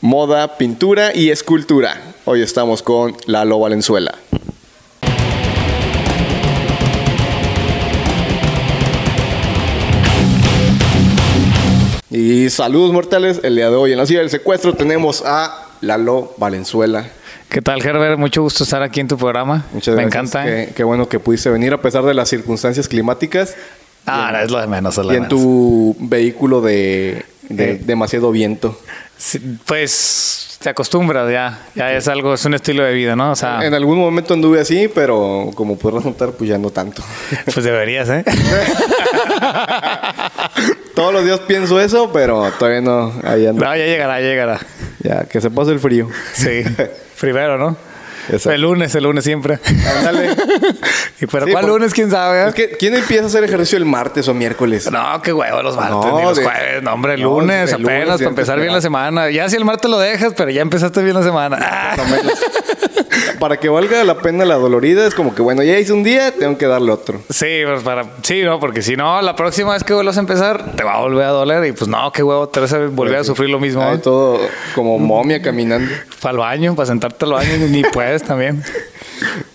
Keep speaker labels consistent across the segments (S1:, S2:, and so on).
S1: moda, pintura y escultura. Hoy estamos con Lalo Valenzuela. Y saludos mortales, el día de hoy en la ciudad del secuestro tenemos a Lalo Valenzuela.
S2: ¿Qué tal, Herbert? Mucho gusto estar aquí en tu programa.
S1: Muchas
S2: Me
S1: gracias.
S2: encanta.
S1: Qué, qué bueno que pudiste venir a pesar de las circunstancias climáticas
S2: Ah, no, es lo de menos. es lo
S1: y
S2: de
S1: en
S2: menos.
S1: tu vehículo de, de
S2: Eh.
S1: demasiado viento.
S2: Sí, pues te acostumbras ya. Ya es algo, es un estilo de vida, ¿no? O sea,
S1: En algún momento anduve así, pero como podrás notar, pues ya no tanto.
S2: pues deberías, ¿eh?
S1: Todos los días pienso eso, pero todavía no. Ahí ando.
S2: No, ya llegará, ya llegará.
S1: Ya, que se pase el frío.
S2: Sí. Primero, ¿no?
S1: Exacto.
S2: El lunes, el lunes siempre.
S1: Ándale.
S2: Y
S1: Sí,
S2: ¿cuál
S1: por-
S2: lunes? ¿Quién sabe? eh?
S1: Es que, ¿quién empieza a hacer ejercicio el martes o miércoles?
S2: No, qué huevo los martes
S1: No,
S2: ni los
S1: de-
S2: jueves. No, hombre,
S1: no,
S2: lunes apenas para empezar bien la semana. Ya si el martes lo dejas, pero ya empezaste bien la semana. Ah.
S1: Para que valga la pena la dolorida, es como que, bueno, ya hice un día, tengo que darle otro.
S2: Sí, pues para, sí, no, porque si no, la próxima vez que vuelvas a empezar, te va a volver a doler y pues no, qué huevo, te vas a volver a sufrir lo mismo. ¿eh?
S1: todo como momia caminando.
S2: Para el baño, para sentarte al baño, ni puedes también.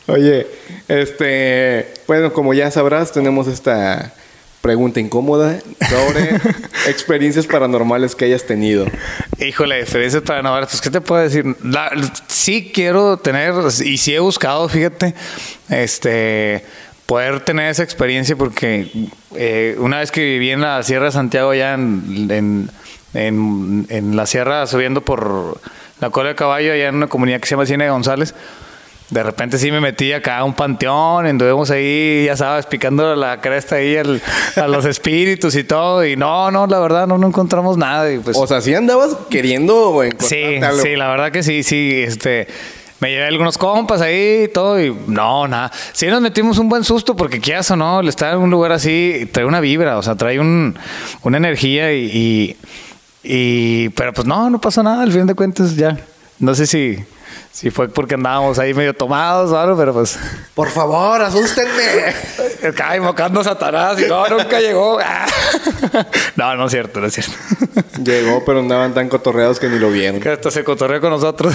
S1: Oye, este, bueno, como ya sabrás, tenemos esta pregunta incómoda sobre experiencias paranormales que hayas tenido.
S2: Híjole, experiencias paranormales, pues, ¿qué te puedo decir? La- sí quiero tener, y sí he buscado, fíjate, este, poder tener esa experiencia porque eh, una vez que viví en la Sierra de Santiago, allá en, en, en- en la sierra, subiendo por la cola de caballo, allá en una comunidad que se llama Ciénaga González, de repente sí me metí acá a un panteón, anduvimos ahí, ya sabes, picando la cresta ahí al- a los espíritus y todo, y no, no, la verdad, no, no encontramos nada, y pues...
S1: O sea, sí andabas queriendo encontrar
S2: Sí,
S1: algo.
S2: sí, la verdad que sí, sí, este... Me llevé algunos compas ahí y todo y no, nada. Sí nos metimos un buen susto porque quieras o no, el estar en un lugar así trae una vibra, o sea, trae un, una energía y, y, y- Pero pues no, no pasó nada, al fin de cuentas ya. No sé si, si fue porque andábamos ahí medio tomados o algo, pero pues...
S1: Por favor, asústenme.
S2: Acá invocando a Satanás y no, nunca llegó. No, no es cierto, no es cierto.
S1: Llegó, pero andaban tan cotorreados que ni lo vieron.
S2: Que hasta se cotorreó con nosotros.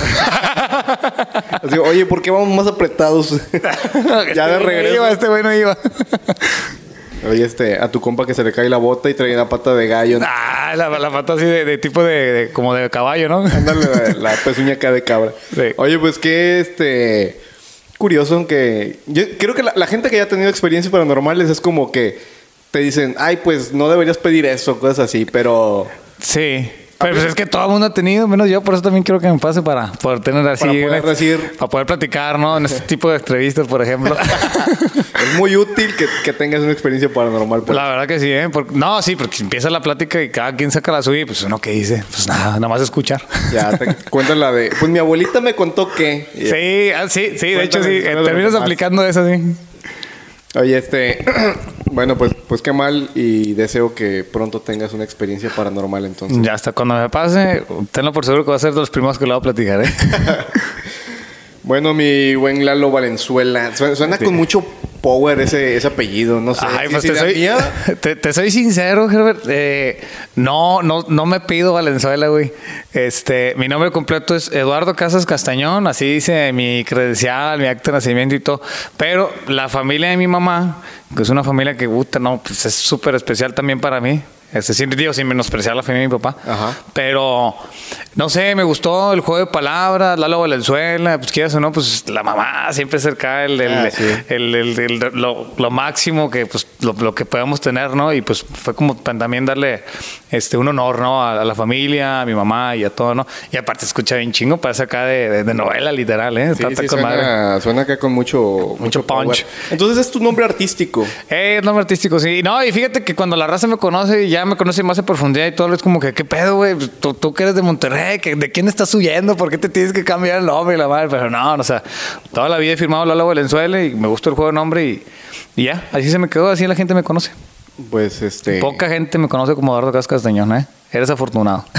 S1: Así, Oye, ¿por qué vamos más apretados? ya de
S2: Este güey no
S1: regreso.
S2: iba, este güey no iba.
S1: Oye, este, a tu compa que se le cae la bota y trae una pata de gallo.
S2: Ah, la, la pata así de, de tipo de, de- como de caballo, ¿no?
S1: Ándale, la, la pezuña acá de cabra.
S2: Sí.
S1: Oye, pues qué este curioso que yo creo que la, la gente que ya ha tenido experiencias paranormales es como que te dicen, ay, pues no deberías pedir eso, cosas así, pero
S2: Sí. Pero pues es que todo el mundo ha tenido, menos yo, por eso también quiero que me pase para poder tener así.
S1: Para poder decir-
S2: Para poder platicar, ¿no? En este tipo de entrevistas, por ejemplo.
S1: es muy útil que, que tengas una experiencia paranormal. pues.
S2: La verdad que sí, ¿eh? Porque- no, sí, porque empieza la plática y cada quien saca la suya y pues uno que dice, pues nada, nada más escuchar.
S1: Ya te cuentas la de, pues mi abuelita me contó que.
S2: Sí, ah, sí, sí, de hecho sí. Terminas aplicando eso, sí.
S1: Oye, este, bueno, pues, pues qué mal y deseo que pronto tengas una experiencia paranormal entonces.
S2: Ya hasta cuando me pase, tenlo por seguro que va a ser de los primeros que le voy a platicar, ¿eh?
S1: Bueno, mi buen Lalo Valenzuela, suena, suena con mucho power ese, ese apellido, no sé.
S2: Ay,
S1: ¿Sí
S2: pues
S1: es
S2: te soy, te, te soy sincero, Herbert. eh, no, no, no me pido Valenzuela, güey. Este, mi nombre completo es Eduardo Casas Castañón, así dice mi credencial, mi acta de nacimiento y todo. Pero la familia de mi mamá, que es una familia que gusta, no, pues es súper especial también para mí. Este, sin, digo, sin menospreciar la familia de mi papá.
S1: Ajá.
S2: Pero, no sé, me gustó el juego de palabras, Lalo Valenzuela, pues quieras o no, pues la mamá siempre cerca el, el,
S1: Ah, sí.
S2: el- lo, lo máximo que pues lo, lo que podemos tener, ¿no? Y pues fue como también darle este un honor, ¿no? A, a la familia, a mi mamá y a todo, ¿no? Y aparte escucha bien chingo, parece acá de, de- de novela literal, ¿eh?
S1: Sí,
S2: Está- está
S1: sí,
S2: con madre.
S1: suena, suena acá con mucho,
S2: Mucho punch.
S1: power. Entonces es tu nombre artístico.
S2: Eh, es nombre artístico, sí. No, y fíjate que cuando la raza me conoce y ya me conoce más a profundidad y todo, es como que, ¿qué pedo, güey? Tú, tú que eres de Monterrey, ¿que- ¿de quién estás huyendo? ¿Por qué te tienes que cambiar el nombre y la madre? Pero no, o sea, toda la vida he firmado Lalo Valenzuela y me gusta el juego de nombre y, y ya, así se me quedó, así la gente me conoce.
S1: Pues este.
S2: Poca gente me conoce como Eduardo Casas Castañón, ¿eh? Eres afortunado.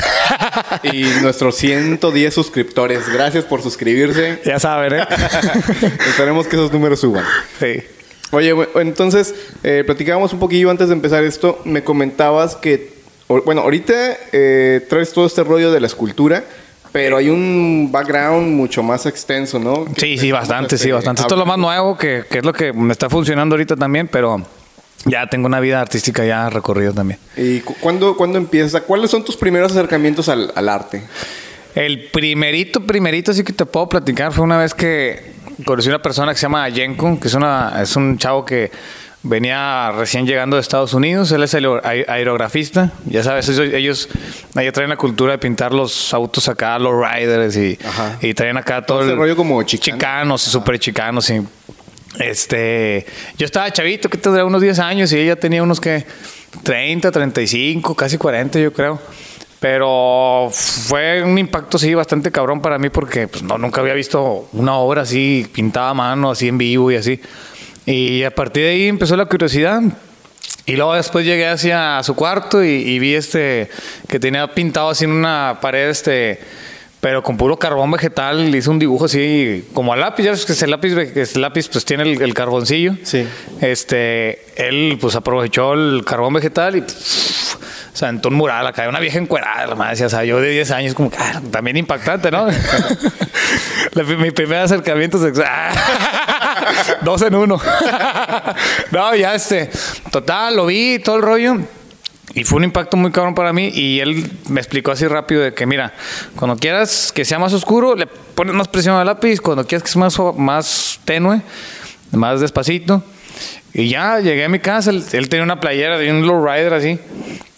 S1: Y nuestros 110 suscriptores. Gracias por suscribirse.
S2: ya saben, ¿eh?
S1: Esperemos que esos números suban.
S2: sí.
S1: Oye, entonces, eh, platicábamos un poquillo antes de empezar esto. Me comentabas que, bueno, ahorita eh, traes todo este rollo de la escultura, Pero hay un background mucho más extenso, ¿no?
S2: Sí, sí, bastante, sí,
S1: este,
S2: bastante. Esto es lo más nuevo, que, que es lo que me está funcionando ahorita también, pero ya tengo una vida artística ya recorrida también.
S1: ¿Y cu- cuándo, cuándo empieza? ¿Cuáles son tus primeros acercamientos al, al arte?
S2: El primerito, primerito sí que te puedo platicar fue una vez que conocí una persona que se llama Jenko, que es, una, es un chavo que venía recién llegando de Estados Unidos. Él es aer- aerografista. Ya sabes, ellos, ellos allá traen la cultura de pintar los autos acá, los riders y, y traen acá todo,
S1: ese
S2: el
S1: rollo como chicano.
S2: chicanos, súper chicanos. Y, este, yo estaba chavito, que tendría unos 10 años y ella tenía unos que 30, 35, casi 40 yo creo. Pero fue un impacto sí bastante cabrón para mí porque pues, no, nunca había visto una obra así pintada a mano, así en vivo y así. Y a partir de ahí empezó la curiosidad. Y luego después llegué hacia su cuarto y, y vi este que tenía pintado así en una pared este pero con puro carbón vegetal, hizo un dibujo así como a lápiz, ya ves que ese lápiz, ese lápiz pues tiene el, el carboncillo.
S1: Sí.
S2: Este, él pues aprovechó el carbón vegetal y pff, se aventó un mural acá, una vieja encuerada, la madre, o sea, yo de 10 años como ah, también impactante, ¿no? La- mi primer acercamiento sexual. Dos en uno. no, ya este, total, lo vi, todo el rollo. Y fue un impacto muy cabrón para mí y él me explicó así rápido de que mira, cuando quieras que sea más oscuro, le pones más presión al lápiz, cuando quieras que sea más, más tenue, más despacito. Y ya llegué a mi casa, él, él tenía una playera de un lowrider así.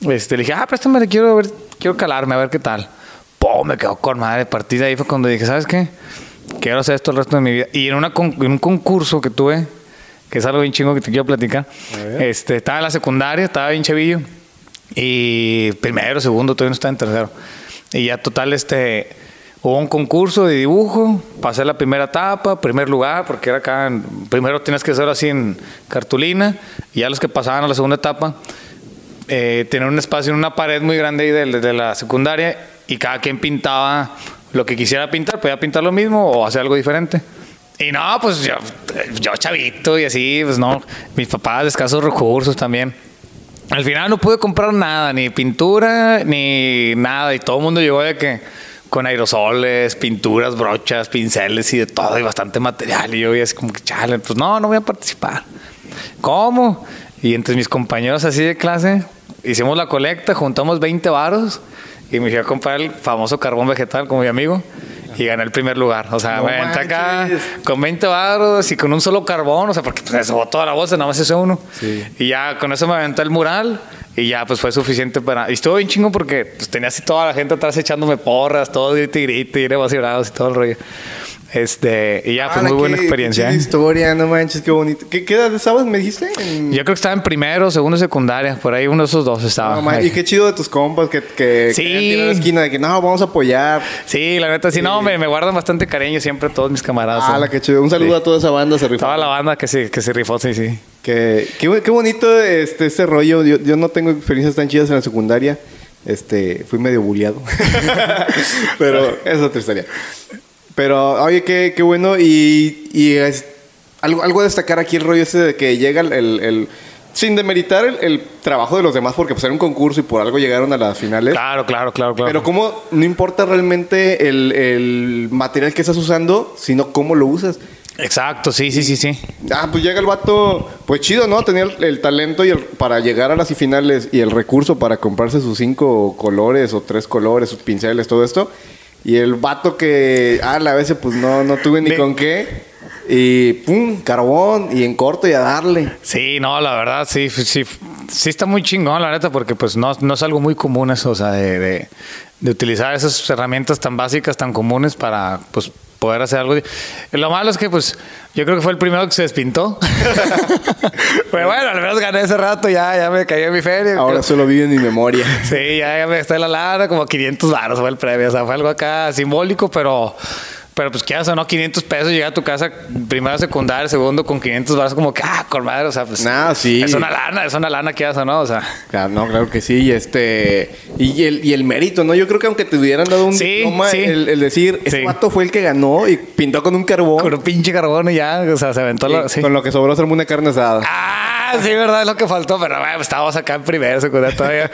S2: Este, le dije, ah, préstame, quiero ver, quiero calarme, a ver qué tal. Pum, me quedó con madre. A partir de ahí fue cuando dije, ¿sabes qué? Quiero hacer esto el resto de mi vida. Y en, una con- en un concurso que tuve, que es algo bien chingo que te quiero platicar, este, estaba en la secundaria, estaba bien chavillo. Y primero, segundo, todavía no estaba en tercero. Y ya total, este, hubo un concurso de dibujo, pasé la primera etapa, primer lugar, porque era acá, en- primero tienes que hacerlo así en cartulina, y ya los que pasaban a la segunda etapa, eh, tenían un espacio en una pared muy grande ahí de, de la secundaria, y cada quien pintaba lo que quisiera pintar, podía pintar lo mismo o hacer algo diferente. Y no, pues yo, yo chavito y así, pues no, mis papás escasos recursos también. Al final no pude comprar nada, ni pintura, ni nada. Y todo el mundo llegó de que con aerosoles, pinturas, brochas, pinceles y de todo, y bastante material. Y yo, y así como que, chale, pues no, no voy a participar. ¿Cómo? Y entre mis compañeros así de clase, hicimos la colecta, juntamos 20 varos y me fui a comprar el famoso carbón vegetal como mi amigo. Y gané el primer lugar. O sea,
S1: No
S2: me aventé acá con 20 varos y con un solo carbón. O sea, porque pues, se toda la bolsa, nada más ese uno.
S1: Sí.
S2: Y ya con eso me aventé el mural y ya pues fue suficiente para... Y estuvo bien chingo porque pues, tenía así toda la gente atrás echándome porras, todo grite y grite, y y todo el rollo. Este, y ya fue muy buena experiencia.
S1: qué
S2: ¿eh?
S1: historia, no manches, qué bonito. ¿Qué, qué edad estabas, me dijiste? En-
S2: Yo creo que estaba en primero, segundo, secundaria, por ahí uno de esos dos estaba.
S1: No, man, y qué chido de tus compas que, que
S2: Sí.
S1: que tiran la esquina de que no, vamos a apoyar.
S2: Sí, la neta, sí, no, me, me guardan bastante cariño siempre todos mis camaradas.
S1: Ah, la que chido. Un saludo
S2: Sí.
S1: a toda esa banda, se rifó.
S2: Toda la banda que se, que se rifó, sí, sí.
S1: Que, qué, qué bonito este, este rollo. Yo, yo no tengo experiencias tan chidas en la secundaria. Este, fui medio bulleado. Pero es otra historia. Pero, oye, qué, qué bueno. Y, y es, algo, algo a destacar aquí el rollo ese de que llega el... el- el- sin demeritar el, el trabajo de los demás, porque pues era un concurso y por algo llegaron a las finales.
S2: Claro, claro, claro, claro.
S1: Pero como no importa realmente el, el material que estás usando, sino cómo lo usas.
S2: Exacto, sí, sí, sí, sí.
S1: Ah, pues llega el vato, pues chido, ¿no? Tenía el, el talento y el- para llegar a las finales y el recurso para comprarse sus cinco colores o tres colores, sus pinceles, todo esto. Y el vato que, ah, a veces pues no, no tuve ni
S2: De-
S1: con qué. Y pum, carbón y en corto y a darle.
S2: Sí, no, la verdad, sí, sí, sí está muy chingón, la neta, porque pues no, no es algo muy común eso, o sea, de, de- de utilizar esas herramientas tan básicas, tan comunes para pues poder hacer algo. Lo malo es que pues yo creo que fue el primero que se despintó. Pero bueno, al menos gané ese rato, ya, ya me caí en mi feria.
S1: Ahora solo vive en mi memoria.
S2: Sí, ya, ya me está en la lana, como 500 baros fue el premio. O sea, fue algo acá simbólico, pero, pero pues quieras o no, 500 pesos, llegar a tu casa, primero secundaria, segundo con 500 baros, como que, ah, con madre, o sea, pues.
S1: Nah, sí.
S2: Es una lana, es una lana, quieras o no, o sea.
S1: Claro, no, claro que sí. Y este. Y el, y el mérito, ¿no? Yo creo que aunque te hubieran dado un
S2: Sí,
S1: diploma,
S2: sí.
S1: El, el decir, este
S2: Sí.
S1: vato fue el que ganó y pintó con un carbón.
S2: Con un pinche carbón y ya, o sea, se aventó. Sí.
S1: Con lo que sobró armó una carne asada.
S2: Ah, Ah, sí, verdad, es lo que faltó, pero bueno, estábamos acá en primero, secundaria todavía.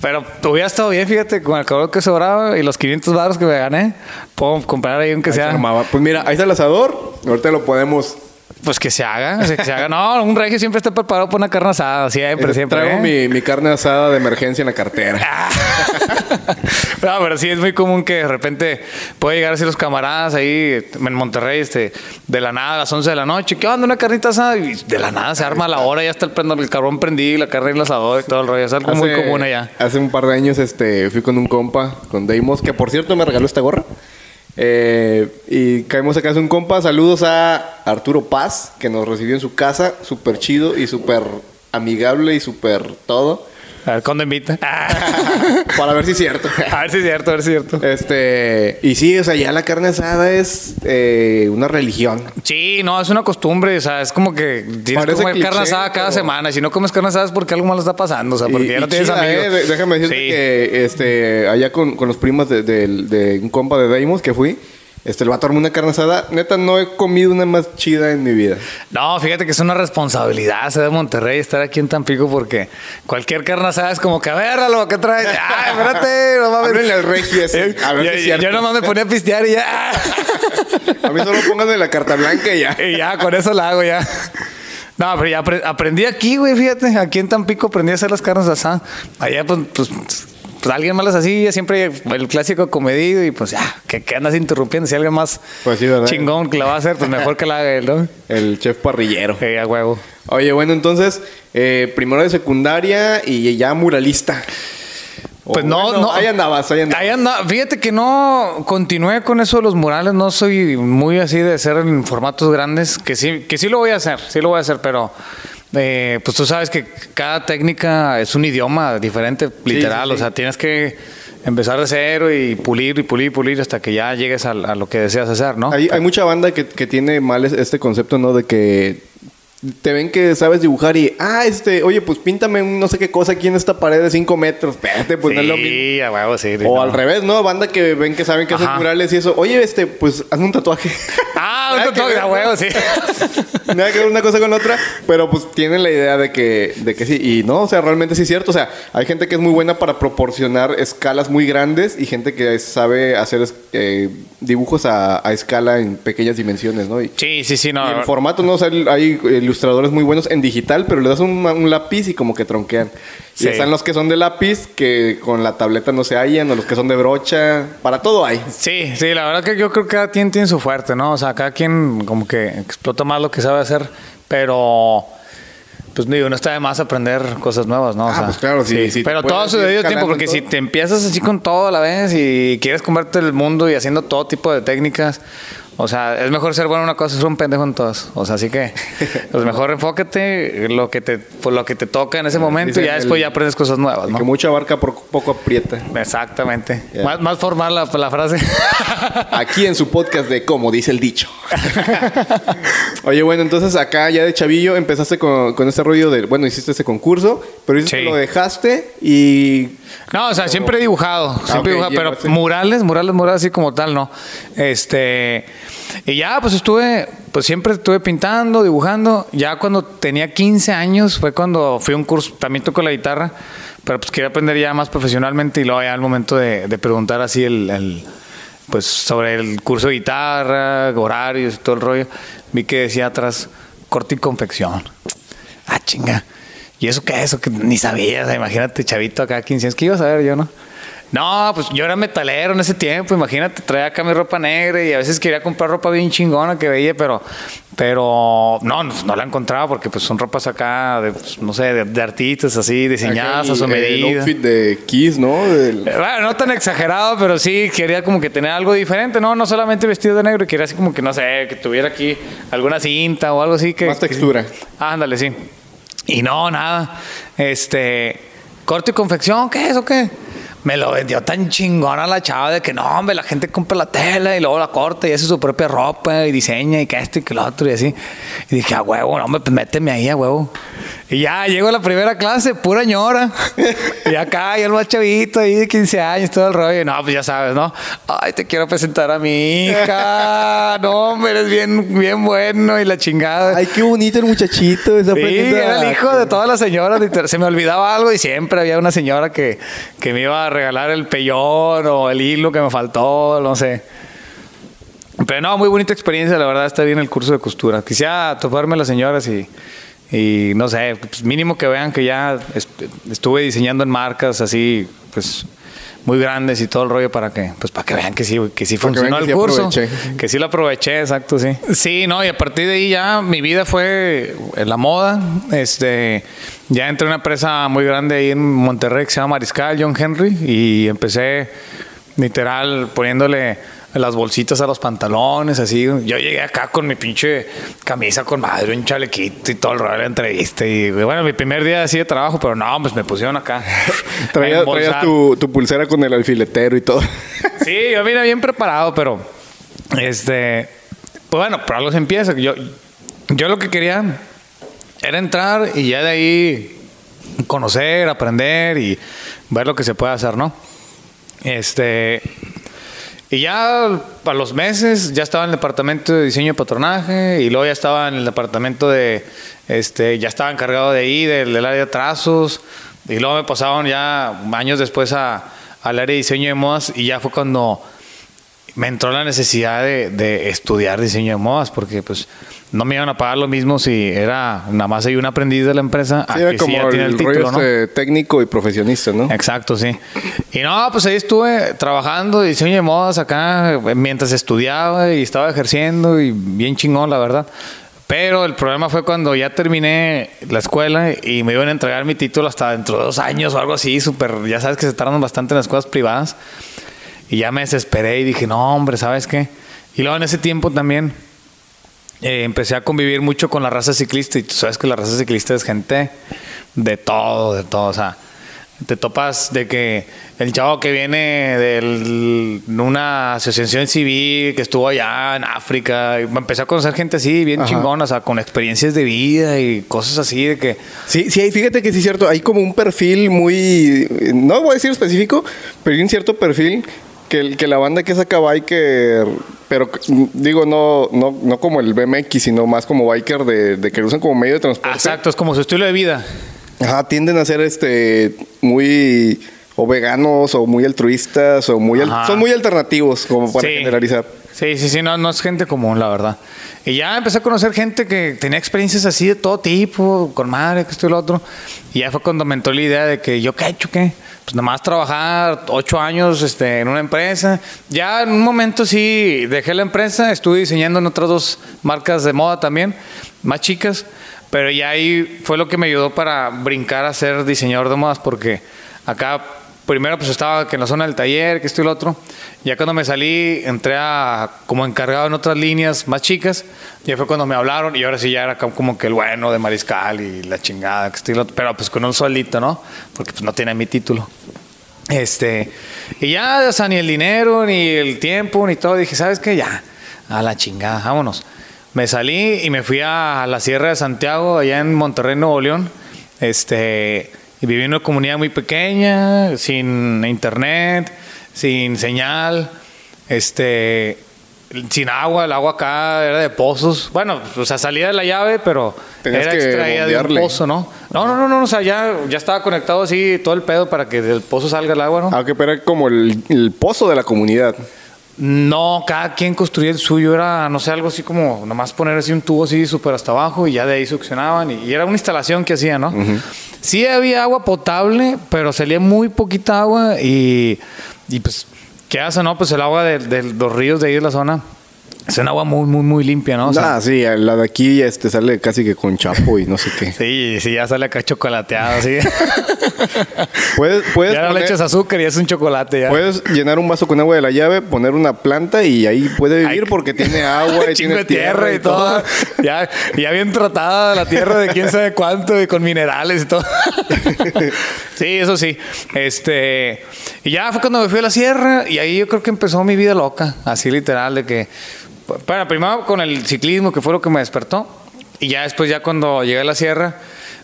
S2: Pero hubiera estado bien, fíjate, con el calor que sobraba y los 500 baros que me gané, puedo comprar ahí aunque
S1: Ahí se
S2: sea.
S1: Pues mira, ahí está el asador. Ahorita lo podemos.
S2: Pues que se haga, que se haga. No, un regio siempre está preparado para una carne asada, siempre, siempre.
S1: Traigo
S2: ¿eh?
S1: mi, mi carne asada de emergencia en la cartera.
S2: no, pero sí es muy común que de repente puede llegar así los camaradas ahí en Monterrey, este, de la nada a las 11 de la noche. ¿Qué onda? Una carnita asada. Y de la nada se arma la hora, ya está el, prendo- el carbón prendido, la carne en el asador y todo el rollo. Es algo muy común allá.
S1: Hace un par de años este, fui con un compa, con Deimos, que por cierto me regaló esta gorra. Eh, y caímos acá, es un compa. Saludos a Arturo Paz, que nos recibió en su casa. Súper chido y súper amigable y súper todo.
S2: A ver, ¿cuándo invita?
S1: Para ver si es cierto.
S2: a ver si es cierto, a ver si es cierto.
S1: Este, y sí, o sea, ya la carne asada es eh, una religión.
S2: Sí, no, es una costumbre, o sea, es como que tienes que comer carne asada cada
S1: pero-
S2: semana. Si no comes carne asada es porque algo malo está pasando, o sea, porque
S1: Y-
S2: ya no tienes
S1: chida,
S2: amigos.
S1: eh, de- déjame decirte
S2: Sí.
S1: que este, allá con, con los primos de, del- de un compa de Deimos que fui, este, el vato armó una carne asada. Neta, no he comido una más chida en mi vida.
S2: No, fíjate que es una responsabilidad ser de Monterrey estar aquí en Tampico porque cualquier carne asada es como que a ver, lo que traes. Ay, espérate, no mames.
S1: Al regi ese, a ver
S2: yo,
S1: si es
S2: yo-
S1: cierto.
S2: yo nomás me ponía a pistear y ya.
S1: A mí solo pónganme la carta blanca y ya.
S2: Y ya, con eso la hago ya. No, pero ya apre- aprendí aquí, güey, fíjate. Aquí en Tampico aprendí a hacer las carnes asadas. Allá, pues, pues, pues, alguien más las hacía, siempre el clásico comedido y pues ya, que, que andas interrumpiendo. Si alguien más
S1: Pues sí,
S2: chingón que la va a hacer, pues mejor que la haga él, ¿no?
S1: El chef parrillero.
S2: Que a huevo.
S1: Oye, bueno, entonces, eh, primero de secundaria y ya muralista.
S2: Pues no,
S1: bueno,
S2: no.
S1: Ahí andabas, ahí andabas.
S2: Ahí anda. Fíjate que no continué con eso de los murales. No soy muy así de hacer en formatos grandes. Que sí, que sí lo voy a hacer. Sí lo voy a hacer, pero eh, pues tú sabes que cada técnica es un idioma diferente, literal.
S1: sí, sí.
S2: O sea, tienes que empezar de cero y pulir y pulir y pulir hasta que ya llegues a, a lo que deseas hacer, ¿no?
S1: Hay, hay mucha banda que, que tiene mal es- este concepto, ¿no? De que te ven que sabes dibujar y, ah, este, oye, pues píntame un no sé qué cosa aquí en esta pared de 5 metros. Espérate, pues no es lo mismo.
S2: Sí, a huevo, sí.
S1: O
S2: no.
S1: al revés, ¿no? Banda que ven que saben que hacen murales y eso. Oye, este, pues hazme un tatuaje.
S2: Ah, un tatuaje, a huevo, sí.
S1: Nada que ver una cosa con otra, pero pues tienen la idea de que, de que sí. Y no, o sea, realmente sí es cierto. O sea, hay gente que es muy buena para proporcionar escalas muy grandes y gente que sabe hacer eh, dibujos a, a escala en pequeñas dimensiones, ¿no? Y,
S2: Sí, sí, sí, no.
S1: y en formato, ¿no? O sea, hay ilustradores muy buenos en digital, pero le das un, un lápiz y como que tronquean.
S2: Sí.
S1: Y están los que son de lápiz, que con la tableta no se hallan, o los que son de brocha. Para todo hay.
S2: Sí, sí, la verdad que yo creo que cada quien tiene su fuerte, ¿no? O sea, cada quien como que explota más lo que sabe hacer, pero pues digo, no está de más aprender cosas nuevas, ¿no? O
S1: Ah,
S2: sea,
S1: pues claro, sí, sí,
S2: Pero todo a su debido tiempo, porque si te empiezas así con todo a la vez y quieres comerte el mundo y haciendo todo tipo de técnicas, o sea, es mejor ser bueno en una cosa y ser un pendejo en todas. O sea, así que, pues mejor enfócate en lo que te, por lo que te toca en ese momento y ya después ya aprendes cosas nuevas, ¿no?
S1: Que mucha barca por poco aprieta.
S2: Exactamente. Más, más formal la, la frase.
S1: Aquí en su podcast de Como dice el dicho. Oye, bueno, entonces acá ya de chavillo empezaste con, con este rollo de, bueno, hiciste ese concurso, pero dices
S2: Sí.
S1: que lo dejaste y...
S2: No, o sea, siempre he dibujado, siempre
S1: ok,
S2: he dibujado, pero murales, murales, murales así como tal, no. Este, y ya, pues estuve, pues siempre estuve pintando, dibujando. Ya cuando tenía 15 años fue cuando fui a un curso, también toco la guitarra, pero pues quería aprender ya más profesionalmente y luego ya al momento de, de preguntar así el, el, pues sobre el curso de guitarra, horarios y todo el rollo, vi que decía atrás corte y confección. Ah, chinga. ¿Y eso qué es? Eso que ni sabía. O sea, imagínate, chavito acá, 15 años. ¿Qué iba a saber yo, no? No, pues yo era metalero en ese tiempo. Imagínate, traía acá mi ropa negra y a veces quería comprar ropa bien chingona que veía, pero, pero no, no, la encontraba porque pues son ropas acá, de, pues, no sé, de, de artistas así, diseñadas a su medida.
S1: el outfit de Kiss, ¿no? Del-
S2: Eh, Bueno, no tan exagerado, pero sí quería como que tener algo diferente, ¿no? No solamente vestido de negro, quería así como que, no sé, que tuviera aquí alguna cinta o algo así que...
S1: Más textura.
S2: Ah, ándale, sí. Y no, nada. Este, corte y confección, ¿qué es o qué? me lo vendió tan chingón a la chava de que no, hombre, la gente compra la tela y luego la corta y hace su propia ropa y diseña y que esto y que lo otro y así. Y dije, a huevo, no, hombre, pues méteme ahí, a huevo. Y ya llego a la primera clase, pura ñora. y acá, yo el más chavito ahí de 15 años, todo el rollo. Y no, pues ya sabes, ¿no? Ay, te quiero presentar a mi hija. No, hombre, eres bien, bien bueno y la chingada.
S1: Ay, qué bonito el muchachito. Está
S2: Sí, era el hijo de todas las señoras. Se me olvidaba algo y siempre había una señora que, que me iba a regalar el pellón o el hilo que me faltó, no sé. Pero no, muy bonita experiencia, la verdad, está bien el curso de costura. Quisiera toparme a las señoras y, y no sé, pues mínimo que vean que ya est- estuve diseñando en marcas así, pues muy grandes y todo el rollo para que, pues para que vean que sí, que sí
S1: que
S2: funcionó
S1: que
S2: el
S1: sí
S2: curso.
S1: aproveché.
S2: Que sí lo aproveché, exacto, sí. Sí, no, y a partir de ahí ya mi vida fue en la moda. Este, ya entré en una empresa muy grande ahí en Monterrey que se llama Mariscal, John Henry, y empecé literal poniéndole las bolsitas a los pantalones, así. Yo llegué acá con mi pinche camisa con madre, un chalequito y todo el rollo de la entrevista. Y bueno, mi primer día así de trabajo, pero no, pues me pusieron acá.
S1: Traía- tu, tu pulsera con el alfiletero y todo.
S2: Sí, yo vine bien preparado, pero este, pues bueno, por algo se empieza. Yo, yo lo que quería era entrar y ya de ahí conocer, aprender y ver lo que se puede hacer, ¿no? Este, y ya a los meses ya estaba en el departamento de diseño y patronaje y luego ya estaba en el departamento de, este, ya estaba encargado de ahí, del, del área de trazos. Y luego me pasaron ya años después a, al área de diseño de modas y ya fue cuando me entró la necesidad de, de estudiar diseño de modas porque pues no me iban a pagar lo mismo si era nada más hay un aprendiz de la empresa a
S1: Sí, era
S2: que sí
S1: como
S2: tiene
S1: el,
S2: el
S1: rollo
S2: título, ¿no?
S1: este técnico y profesionista, ¿no?
S2: Exacto, sí. Y no, pues ahí estuve trabajando diseño de modas acá mientras estudiaba y estaba ejerciendo y bien chingón, la verdad. Pero el problema fue cuando ya terminé la escuela y me iban a entregar mi título hasta dentro de dos años o algo así, súper, ya sabes que se tardan bastante en las cosas privadas. Y ya me desesperé y dije, no, hombre, ¿sabes qué? Y luego en ese tiempo también eh, empecé a convivir mucho con la raza ciclista y tú sabes que la raza ciclista es gente de todo, de todo, o sea, te topas de que el chavo que viene de una asociación civil que estuvo allá en África, y empecé a conocer gente así, bien
S1: Ajá.
S2: chingona, o sea, con experiencias de vida y cosas así de que...
S1: Sí, sí, fíjate que sí es cierto. Hay como un perfil muy. No voy a decir específico, pero hay un cierto perfil que, que la banda que saca biker. Pero digo, no, no, no como el BMX, sino más como biker de, de que lo usan como medio de transporte.
S2: Exacto, es como su estilo de vida.
S1: Ajá, tienden a ser este muy o veganos o muy altruistas o muy al- son muy alternativos como para
S2: Sí.
S1: generalizar.
S2: Sí, sí, sí, no, no es gente común, la verdad. Y ya empecé a conocer gente que tenía experiencias así de todo tipo, con madre, que esto y lo otro. Y ya fue cuando me entró la idea de que yo, ¿qué he hecho? ¿Qué? Pues nada más trabajar ocho años este, en una empresa. Ya en un momento sí dejé la empresa, estuve diseñando en otras dos marcas de moda también, más chicas. Pero ya ahí fue lo que me ayudó para brincar a ser diseñador de modas, porque acá primero pues estaba que en la zona del taller, que esto y lo otro. Ya cuando me salí, entré a, como encargado en otras líneas más chicas. Ya fue cuando me hablaron y ahora sí ya era como que el bueno de mariscal y la chingada, que esto y lo otro. Pero pues con un sueldito, ¿no? Porque pues no tiene mi título. Este, y ya, o sea, ni el dinero, ni el tiempo, ni todo. Dije, ¿sabes qué? Ya, a la chingada, vámonos. Me salí y me fui a la Sierra de Santiago, allá en Monterrey, Nuevo León. Este, viví en una comunidad muy pequeña, sin internet, sin señal, este, sin agua. El agua acá era de pozos. Bueno, o sea, salía de la llave, pero
S1: Tenías
S2: era
S1: que
S2: extraída de un pozo, ¿no? No, no, no, no, o sea, ya, ya estaba conectado así todo el pedo para que del pozo salga el agua, ¿no?
S1: Aunque pero era como el, el pozo de la comunidad.
S2: No, cada quien construía el suyo, era, no sé, algo así como nomás poner así un tubo así súper hasta abajo y ya de ahí succionaban y, y era una instalación que hacían, ¿no? Sí había agua potable, pero salía muy poquita agua y, y pues, ¿qué hace, no? Pues el agua de, de los ríos de ahí de la zona Es un agua muy, muy, muy limpia, ¿no? O sea,
S1: ah, sí, la de aquí este, sale casi que con chapo y no sé qué.
S2: sí, sí, ya sale acá chocolateado, sí.
S1: Puedes, puedes,
S2: ya no le
S1: poner-
S2: echas azúcar y es un chocolate ya.
S1: puedes llenar un vaso con agua de la llave, poner una planta y ahí puede vivir
S2: Ay,
S1: porque tiene agua y tiene
S2: tierra y todo. ya, ya bien tratada la tierra de quién sabe cuánto y con minerales y todo. sí, eso sí. Este, y ya fue cuando me fui a la sierra y ahí yo creo que empezó mi vida loca, así literal de que bueno, primero con el ciclismo que fue lo que me despertó y ya después ya cuando llegué a la sierra,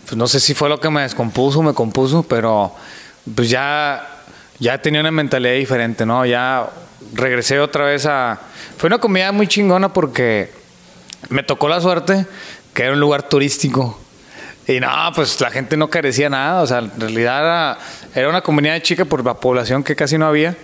S2: pues no sé si fue lo que me descompuso, me compuso, pero pues ya ya tenía una mentalidad diferente, ¿no? Ya regresé otra vez a fue una comida muy chingona porque me tocó la suerte que era un lugar turístico. Y no, pues la gente no carecía nada. O sea, en realidad era, era una comunidad chica por la población que casi no había.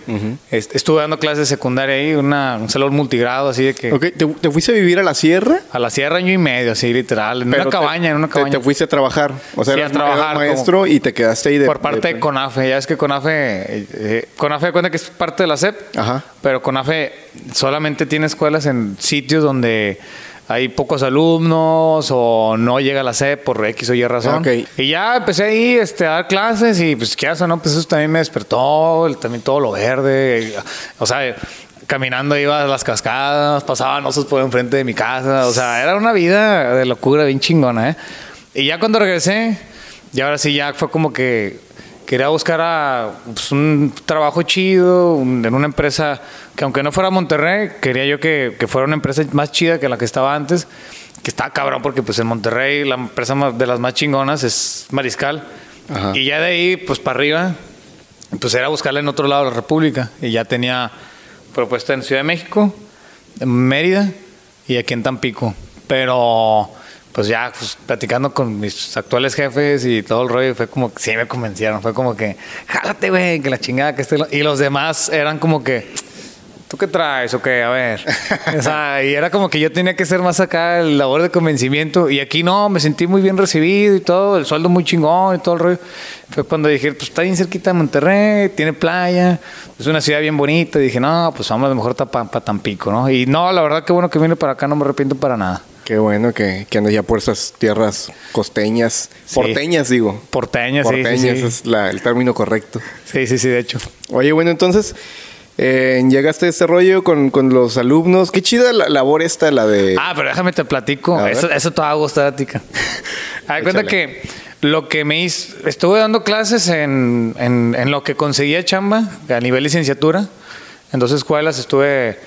S2: Est- Estuve dando clases de secundaria ahí, una, un salón multigrado, así de que
S1: Ok, ¿te, te fuiste a vivir a la sierra?
S2: a la sierra año y medio, así literal. En
S1: pero
S2: una
S1: te-
S2: cabaña, en una
S1: te-
S2: cabaña.
S1: Te, fuiste a trabajar. O sea,
S2: Sí,
S1: eras
S2: a trabajar
S1: ma- maestro y te quedaste ahí de...
S2: por parte de, CONAFE. Ya es que CONAFE, eh, eh, CONAFE cuenta que es parte de la SEP,
S1: Ajá.
S2: pero CONAFE solamente tiene escuelas en sitios donde hay pocos alumnos o no llega la SEP por X o Y razón.
S1: Ok.
S2: Y ya empecé ahí este, a dar clases y pues qué hace, ¿no? Pues eso también me despertó, también todo lo verde. O sea, caminando iba a las cascadas, pasaban osos por enfrente de mi casa. O sea, era una vida de locura bien chingona, ¿eh? Y ya cuando regresé, y ahora sí ya fue como que quería buscar a, pues, un trabajo chido un- en una empresa que aunque no fuera Monterrey, quería yo que, que fuera una empresa más chida que la que estaba antes, que estaba cabrón porque pues en Monterrey la empresa más- de las más chingonas es Mariscal.
S1: Ajá.
S2: Y ya de ahí, pues para arriba, pues era buscarla en otro lado de la República. Y ya tenía propuesta en Ciudad de México, en Mérida y aquí en Tampico. Pero pues ya pues, platicando con mis actuales jefes y todo el rollo, fue como que sí me convencieron. Fue como que, jálate, güey, que la chingada que esté. Y los demás eran como que, ¿tú qué traes o qué? A ver. o sea, y era como que yo tenía que ser más acá el labor de convencimiento. Y aquí no, me sentí muy bien recibido y todo, el sueldo muy chingón y todo el rollo. Fue cuando dije, pues está bien cerquita de Monterrey, tiene playa, es una ciudad bien bonita. Y dije, no, pues vamos a lo mejor para Tampico, ¿no? Y no, la verdad que bueno que vine para acá, no me arrepiento para nada.
S1: Qué bueno que, que andas ya por esas tierras costeñas.
S2: Sí.
S1: Porteñas, digo.
S2: Porteña, sí,
S1: Porteñas
S2: sí, sí.
S1: es la- el término correcto.
S2: Sí, sí, sí, de hecho.
S1: Oye, bueno, entonces... eh, llegaste a este rollo con, con los alumnos. Qué chida la labor esta, la de...
S2: Ah, pero déjame te platico. Eso, eso te va a gustar a ti. ca. Haz cuenta que lo que me hizo. Estuve dando clases en, en, en lo que conseguía chamba a nivel licenciatura. En dos escuelas estuve,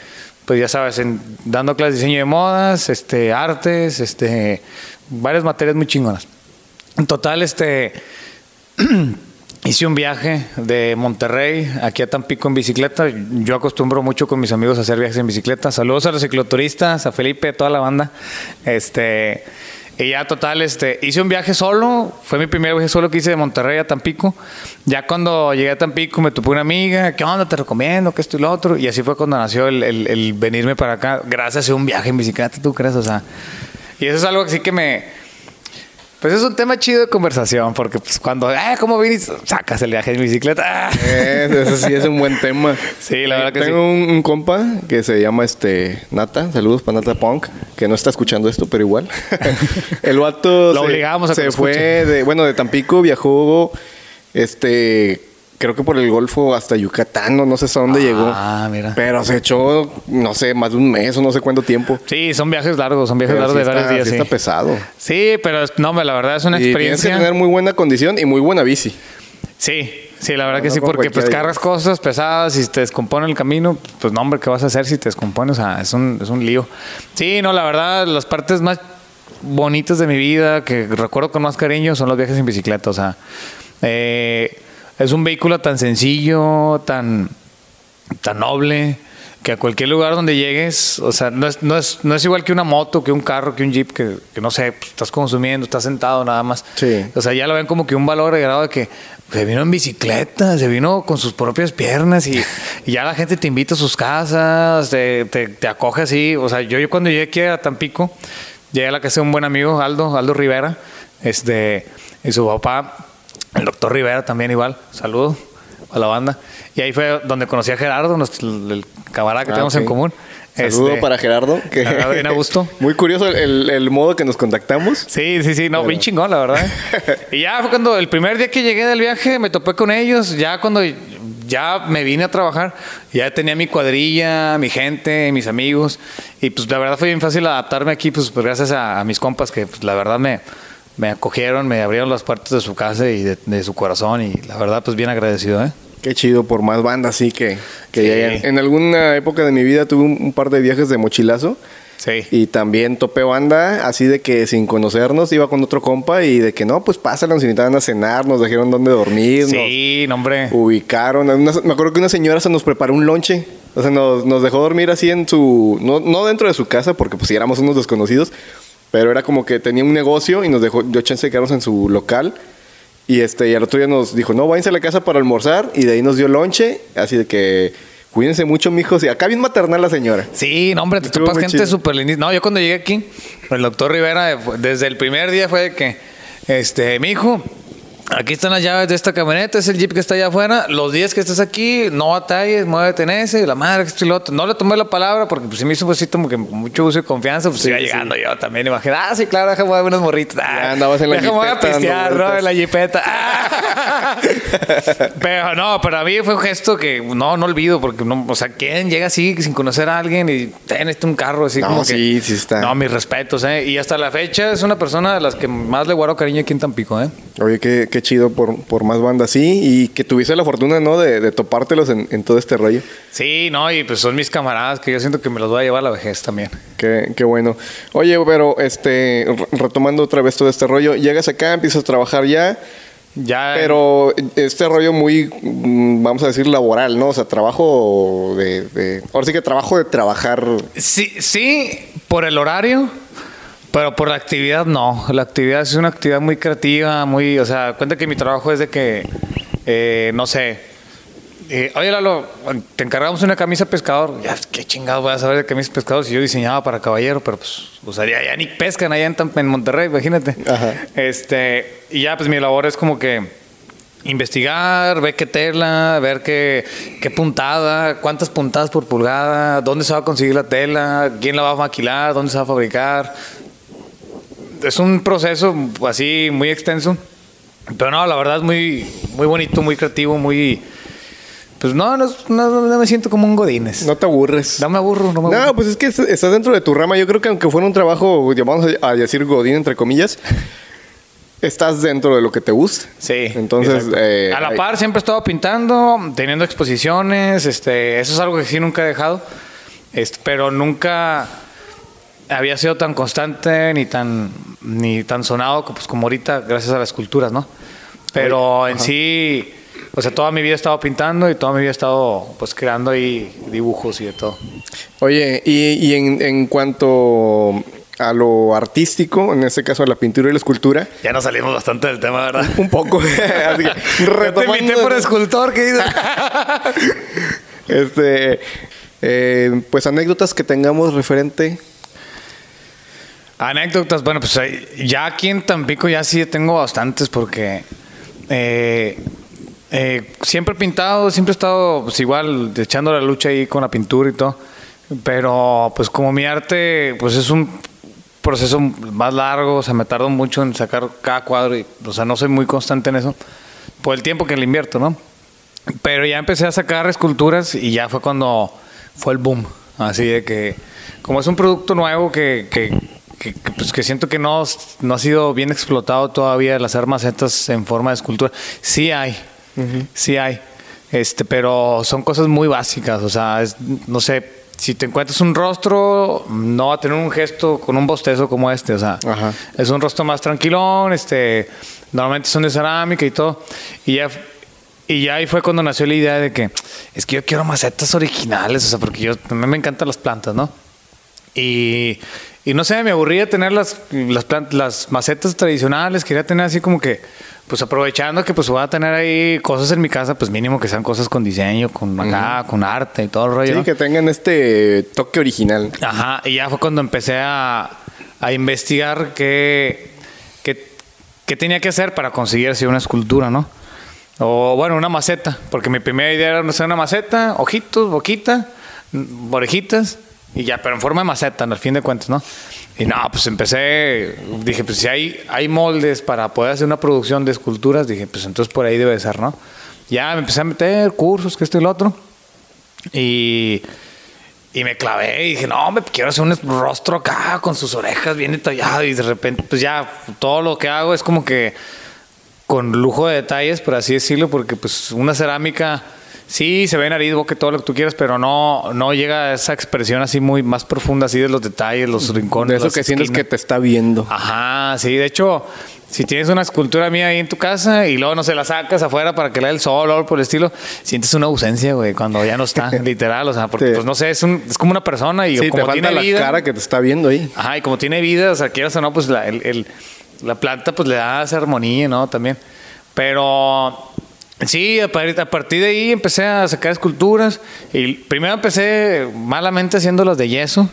S2: pues ya sabes, en- dando clases de diseño de modas, este, artes, este, varias materias muy chingonas. En total, este. Hice un viaje de Monterrey aquí a Tampico en bicicleta. Yo acostumbro mucho con mis amigos a hacer viajes en bicicleta. Saludos a los cicloturistas, a Felipe, a toda la banda. Este, y ya total, este, hice un viaje solo. Fue mi primer viaje solo que hice de Monterrey a Tampico. Ya cuando llegué a Tampico me topé una amiga. ¿Qué onda? Te recomiendo que esto y lo otro. Y así fue cuando nació el, el- el venirme para acá. Gracias a un viaje en bicicleta, ¿tú crees? O sea, y eso es algo que sí que me... Pues es un tema chido de conversación, porque pues cuando, ah, ¿cómo viniste? Sacas el viaje en bicicleta. Ah.
S1: Ese sí es un buen tema.
S2: Sí, la verdad que
S1: Tengo un, un compa que se llama este Nata. Saludos para Nata Punk, que no está escuchando esto, pero igual. El vato
S2: Lo
S1: se-
S2: obligamos a que
S1: se
S2: lo
S1: fue
S2: escuche.
S1: de, bueno, de Tampico, viajó este creo que por el Golfo hasta Yucatán, no, no sé hasta dónde llegó.
S2: Ah, mira.
S1: Pero se echó, no sé, más de un mes o no sé cuánto tiempo.
S2: Sí, son viajes largos, son viajes
S1: Pero
S2: largos
S1: sí
S2: de varios días.
S1: sí
S2: Sí,
S1: está pesado.
S2: Sí, pero no, la verdad es una
S1: Y tienes que
S2: experiencia.
S1: tener muy buena condición y muy buena bici.
S2: Sí, sí, la verdad
S1: No,
S2: que
S1: no
S2: sí, porque pues cargas cosas pesadas y te descompone el camino, pues no, hombre, ¿qué vas a hacer si te descompone? O sea, es un, es un lío. Sí, no, la verdad, las partes más bonitas de mi vida que recuerdo con más cariño son los viajes en bicicleta. O sea, eh, es un vehículo tan sencillo, tan, tan noble, que a cualquier lugar donde llegues, o sea, no es, no es, no es igual que una moto, que un carro, que un jeep, que, que no sé, pues, estás consumiendo, estás sentado nada más.
S1: Sí.
S2: O sea, ya lo ven como que un valor agregado de que se vino en bicicleta, se vino con sus propias piernas y, y ya la gente te invita a sus casas, te, te, te acoge así. O sea, yo, yo cuando llegué aquí a Tampico, llegué a la casa de un buen amigo, Aldo, Aldo Rivera, este, y su papá, el doctor Rivera también igual, saludo a la banda. Y ahí fue donde conocí a Gerardo, nuestro- el, camarada que
S1: Ah,
S2: tenemos en común.
S1: Saludo
S2: Este,
S1: para Gerardo. Que
S2: bien a gusto.
S1: Muy curioso el, el modo que nos contactamos.
S2: Sí, sí, sí, no,
S1: Pero-
S2: bien chingón, la verdad. y ya fue cuando el primer día que llegué del viaje me topé con ellos, ya cuando ya me vine a trabajar, ya tenía mi cuadrilla, mi gente, mis amigos, y pues la verdad fue bien fácil adaptarme aquí, pues, pues, gracias a, a mis compas que pues, la verdad me, me acogieron, me abrieron las puertas de su casa y de, de su corazón, y la verdad pues bien agradecido, ¿eh?
S1: Qué chido por más bandas, sí, que, que
S2: Sí.
S1: En alguna época de mi vida tuve un, un par de viajes de mochilazo.
S2: Sí.
S1: Y también topé banda, así de que sin conocernos iba con otro compa y de que no, pues pásanos, nos invitaban a cenar, nos dijeron dónde dormir,
S2: Sí, no, hombre.
S1: nos ubicaron. Una- me acuerdo que una señora se nos preparó un lonche, o sea, nos, nos dejó dormir así en su, no, no dentro de su casa, porque pues sí éramos unos desconocidos, pero era como que tenía un negocio y nos dejó, dio chance de quedarnos en su local. Y este, y al otro día nos dijo, no, váyanse a la casa para almorzar, y de ahí nos dio lonche, así de que cuídense mucho, mijos. Y acá bien maternal la señora.
S2: Sí, no, hombre, te topas gente súper linda. No, yo cuando llegué aquí, el doctor Rivera, desde el primer día fue de que, este, mi hijo, aquí están las llaves de esta camioneta, es el jeep que está allá afuera. Los días que estés aquí, no batalles, muévete en ese, la madre, que esto y lo otro. No le tomé la palabra porque pues, se me hizo pues, como que mucho uso y confianza. Pues
S1: Sí,
S2: iba
S1: sí.
S2: llegando yo también. Imagina, ah, sí, claro, déjame mover unos morritos. Ah,
S1: andabas en la
S2: déjame
S1: jipeta dando
S2: pistear, ¿no? En la jipeta. Ah. Pero no, para mí fue un gesto que no, no olvido, porque no, o sea, ¿quién llega así sin conocer a alguien y ten este un carro así
S1: No,
S2: como que.
S1: sí, sí está.
S2: No, mis respetos, ¿eh? Y hasta la fecha es una persona de las que más le guardo cariño aquí en Tampico, ¿eh?
S1: Oye, qué, qué chido por, por más bandas así y que tuviste la fortuna, ¿no? De, de topártelos en, en todo este rollo.
S2: Sí, no, y pues son mis camaradas que yo siento que me los voy a llevar a la vejez también.
S1: Qué, qué bueno. Oye, pero este, re- retomando otra vez todo este rollo, llegas acá, empiezas a trabajar ya,
S2: Ya.
S1: pero este rollo muy, mm, vamos a decir, laboral, ¿no? O sea, trabajo de, de- ahora sí que trabajo de trabajar.
S2: Sí, sí, por el horario, pero por la actividad no. La actividad es una actividad muy creativa, muy, o sea, cuenta que mi trabajo es de que, eh, no sé, eh, oye Lalo, te encargamos una camisa pescador. Ya, qué chingado voy a saber de camisa pescador si yo diseñaba para caballero, pero pues, o sea, ya, ya ni pescan allá en, Monterrey, imagínate.
S1: Ajá.
S2: Este, y ya, pues mi labor es como que investigar, ver qué tela, ver qué, qué puntada, cuántas puntadas por pulgada, dónde se va a conseguir la tela, quién la va a maquilar, dónde se va a fabricar. Es un proceso así muy extenso. Pero no, la verdad es muy, muy bonito, muy creativo, muy... Pues no, no, no- no me siento como un godines.
S1: No te aburres.
S2: No me aburro, no me aburro.
S1: No, pues es que es- estás dentro de tu rama. Yo creo que aunque fuera un trabajo, vamos a decir Godín, entre comillas, estás dentro de lo que te gusta.
S2: Sí.
S1: Entonces, eh,
S2: a la par siempre he estado pintando, teniendo exposiciones, este, eso es algo que sí nunca he dejado, este, pero nunca había sido tan constante ni tan ni tan sonado pues, como ahorita gracias a las esculturas, ¿no? Pero en sí, o sea, toda mi vida he estado pintando y toda mi vida he estado pues creando ahí dibujos y de todo.
S1: Oye, y, y en, en cuanto a lo artístico, en este caso a la pintura y la escultura,
S2: Ya nos salimos bastante del tema, ¿verdad?
S1: un poco. Así que,
S2: Yo te invité por escultor, ¿qué dices?
S1: Este, eh, pues anécdotas que tengamos referente.
S2: Anécdotas, bueno, pues eh, ya aquí en Tampico ya sí tengo bastantes porque eh, eh, siempre he pintado, siempre he estado pues igual echando la lucha ahí con la pintura y todo, pero pues como mi arte pues es un proceso más largo, o sea, me tardo mucho en sacar cada cuadro y, o sea, no soy muy constante en eso por el tiempo que le invierto, ¿no? Pero ya empecé a sacar esculturas y ya fue cuando fue el boom. Así de que, como es un producto nuevo que, que, que- que, pues, que siento que no, no ha sido bien explotado todavía, el hacer macetas en forma de escultura, sí hay, sí hay. Este, pero son cosas muy básicas, o sea, es- no sé, si te encuentras un rostro, no va a tener un gesto con un bostezo como este, o sea,
S1: Ajá.
S2: es un rostro más tranquilón, este, normalmente son de cerámica y todo. Y ya, y ya ahí fue cuando nació la idea de que es que yo quiero macetas originales, o sea, porque yo mí me encantan las plantas, ¿no? Y, y no sé, me aburría tener las, las, plant- las macetas tradicionales, quería tener así como que, pues aprovechando que pues voy a tener ahí cosas en mi casa, pues mínimo que sean cosas con diseño, con acá, con arte y todo el rollo.
S1: Sí,
S2: ¿no?
S1: que tengan este toque original.
S2: Ajá, y ya fue cuando empecé a, a investigar qué, qué, qué tenía que hacer para conseguir así una escultura, ¿no? O bueno, una maceta, porque mi primera idea era hacer una maceta, ojitos, boquita, orejitas y ya, pero en forma de maceta, al fin de cuentas, ¿no? Y no, pues empecé, dije, pues si hay, hay moldes para poder hacer una producción de esculturas, dije, pues entonces por ahí debe ser, ¿no? Ya me empecé a meter cursos, que esto y lo otro. Y, y me clavé y dije, no, hombre, quiero hacer un rostro acá con sus orejas bien detallado. Y de repente, pues ya, todo lo que hago es como que con lujo de detalles, por así decirlo, porque pues una cerámica Sí, se ve nariz, boca, todo lo que tú quieras, pero no, no llega a esa expresión así muy más profunda, así de los detalles, los rincones.
S1: De eso que sientes que te está viendo.
S2: Ajá, sí. De hecho, si tienes una escultura mía ahí en tu casa y luego no se la sacas afuera para que le dé el sol o algo por el estilo, sientes una ausencia, güey, cuando ya no está, literal. O sea, porque, pues no sé, es, un, es como una persona y
S1: sí,
S2: como
S1: te falta
S2: tiene
S1: la cara que te está viendo ahí.
S2: Ajá, y como tiene vida, o sea, quieras o no, pues la, el, el, la planta pues le da esa armonía, ¿no? También. Pero Sí, a partir de ahí empecé a sacar esculturas. Y primero empecé malamente haciendo las de yeso.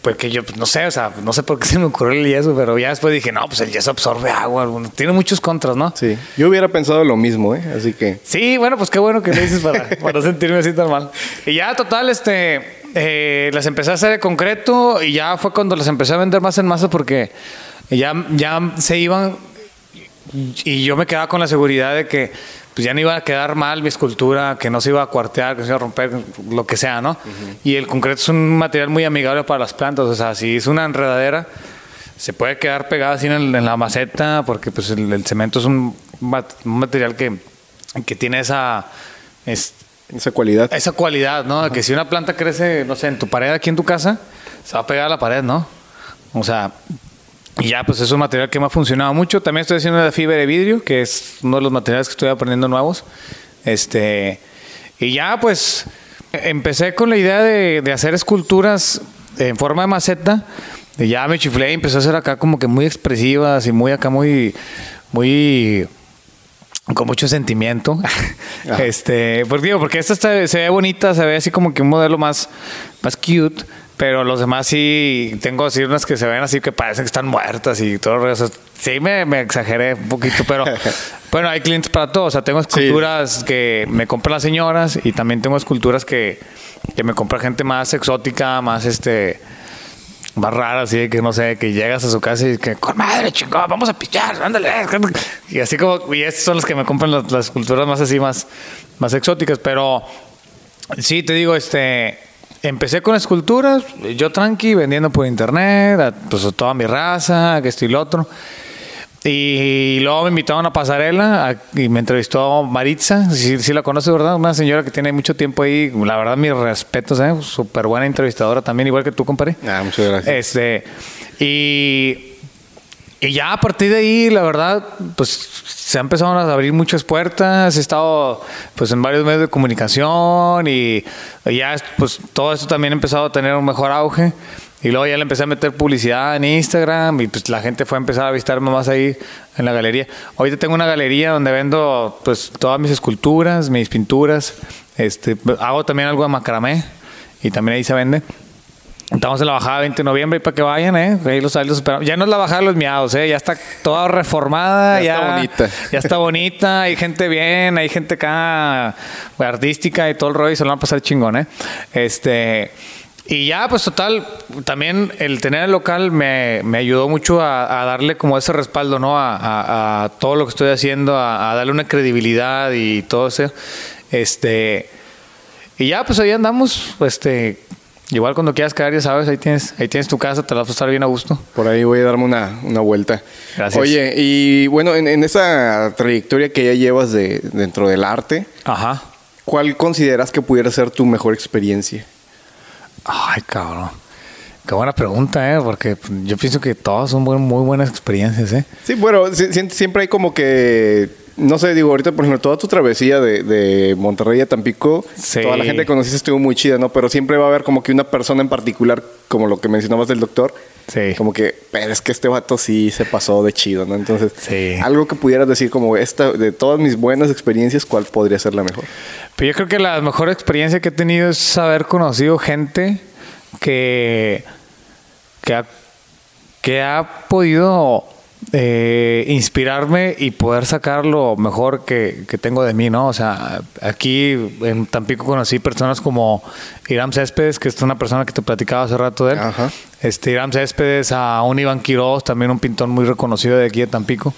S2: Porque yo, pues, no sé, o sea, no sé por qué se me ocurrió el yeso, pero ya después dije, no, pues el yeso absorbe agua. Tiene muchos contras, ¿no?
S1: Sí, yo hubiera pensado lo mismo, ¿eh? Así que.
S2: Sí, bueno, pues qué bueno que lo dices para, para no sentirme así tan mal. Y ya, total, este, eh, las empecé a hacer de concreto y ya fue cuando las empecé a vender más en masa porque ya, ya se iban y yo me quedaba con la seguridad de que pues ya no iba a quedar mal mi escultura, que no se iba a cuartear, que se iba a romper, lo que sea, ¿no? Y el concreto es un material muy amigable para las plantas, o sea, si es una enredadera, se puede quedar pegada así en, la maceta, porque pues el, cemento es un, material que, que tiene esa...
S1: esa cualidad.
S2: Esa cualidad, ¿no? Que si una planta crece, no sé, en tu pared aquí en tu casa, se va a pegar a la pared, ¿no? O sea, y ya, pues es un material que me ha funcionado mucho. También estoy haciendo de fibra de vidrio, que es uno de los materiales que estoy aprendiendo nuevos. Este, y ya, pues empecé con la idea de, de hacer esculturas en forma de maceta. Y ya me chiflé y empecé a hacer acá como que muy expresivas y muy acá muy, muy con mucho sentimiento. este, porque digo, porque esta se ve bonita, se ve así como que un modelo más, más cute. Pero los demás sí, tengo así unas que se ven así que parecen que están muertas y todo eso. Sí, me, me exageré un poquito, pero bueno, hay clientes para todo. O sea, tengo esculturas que me compran las señoras y también tengo esculturas que, que me compra gente más exótica, más este más rara, así que no sé, que llegas a su casa y que, con madre, chingón, vamos a pichar, ándale. Y así como, y estos son los que me compran las, las esculturas más así, más, más exóticas, pero sí, te digo, este, Empecé con esculturas, yo tranqui, vendiendo por internet, a, pues a toda mi raza, que esto y lo otro. Y luego me invitaron a una pasarela y me entrevistó Maritza, si la conoces, ¿verdad? Una señora que tiene mucho tiempo ahí, la verdad, mis respetos, ¿eh? Súper buena entrevistadora también, igual que tú, compadre.
S1: Ah, muchas gracias.
S2: Este, y y ya a partir de ahí, la verdad, pues se han empezado a abrir muchas puertas. He estado pues en varios medios de comunicación y, ya pues todo esto también ha empezado a tener un mejor auge. Y luego ya le empecé a meter publicidad en Instagram y pues la gente fue a empezar a visitarme más ahí en la galería. Ahorita tengo una galería donde vendo pues todas mis esculturas, mis pinturas. Este, hago también algo de macramé y también ahí se vende. Estamos en la bajada 20 de noviembre y para que vayan, ¿eh? Ahí los, Ya no es la bajada de los miados, ¿eh? Ya está toda reformada. Ya, está bonita. Ya está bonita. Hay gente bien, hay gente acá artística y todo el rollo y se lo van a pasar chingón, ¿eh? Este. Y ya, pues total, también el tener el local me, me ayudó mucho a, darle como ese respaldo, ¿no? A, a, todo lo que estoy haciendo, a, darle una credibilidad y todo eso. Este. Y ya, pues ahí andamos, este Igual cuando quieras caer, ya sabes, ahí tienes, ahí tienes tu casa, te la vas a estar bien a gusto.
S1: Por ahí voy a darme una, una vuelta.
S2: Gracias.
S1: Oye, y bueno, en, esa trayectoria que ya llevas de, dentro del arte,
S2: Ajá.
S1: ¿cuál consideras que pudiera ser tu mejor experiencia?
S2: Ay, cabrón. Qué buena pregunta, ¿eh? Porque yo pienso que todas son muy buenas experiencias, ¿eh?
S1: Sí, bueno, siempre hay como que no sé, digo, ahorita, por ejemplo, toda tu travesía de, de Monterrey a Tampico, toda la gente que conociste estuvo muy chida, ¿no? Pero siempre va a haber como que una persona en particular, como lo que mencionabas del doctor,
S2: sí.
S1: como que, pero es que este vato sí se pasó de chido, ¿no? Entonces, algo que pudieras decir como esta, de todas mis buenas experiencias, ¿cuál podría ser la mejor?
S2: Pero yo creo que la mejor experiencia que he tenido es haber conocido gente que, que, ha, que ha podido eh, inspirarme y poder sacar lo mejor que, que tengo de mí, ¿no? O sea, aquí en Tampico conocí personas como Iram Céspedes, que es una persona que te platicaba hace rato de él.
S1: Ajá.
S2: Este, Iram Céspedes, a un Iván Quiroz, también un pintor muy reconocido de aquí de Tampico.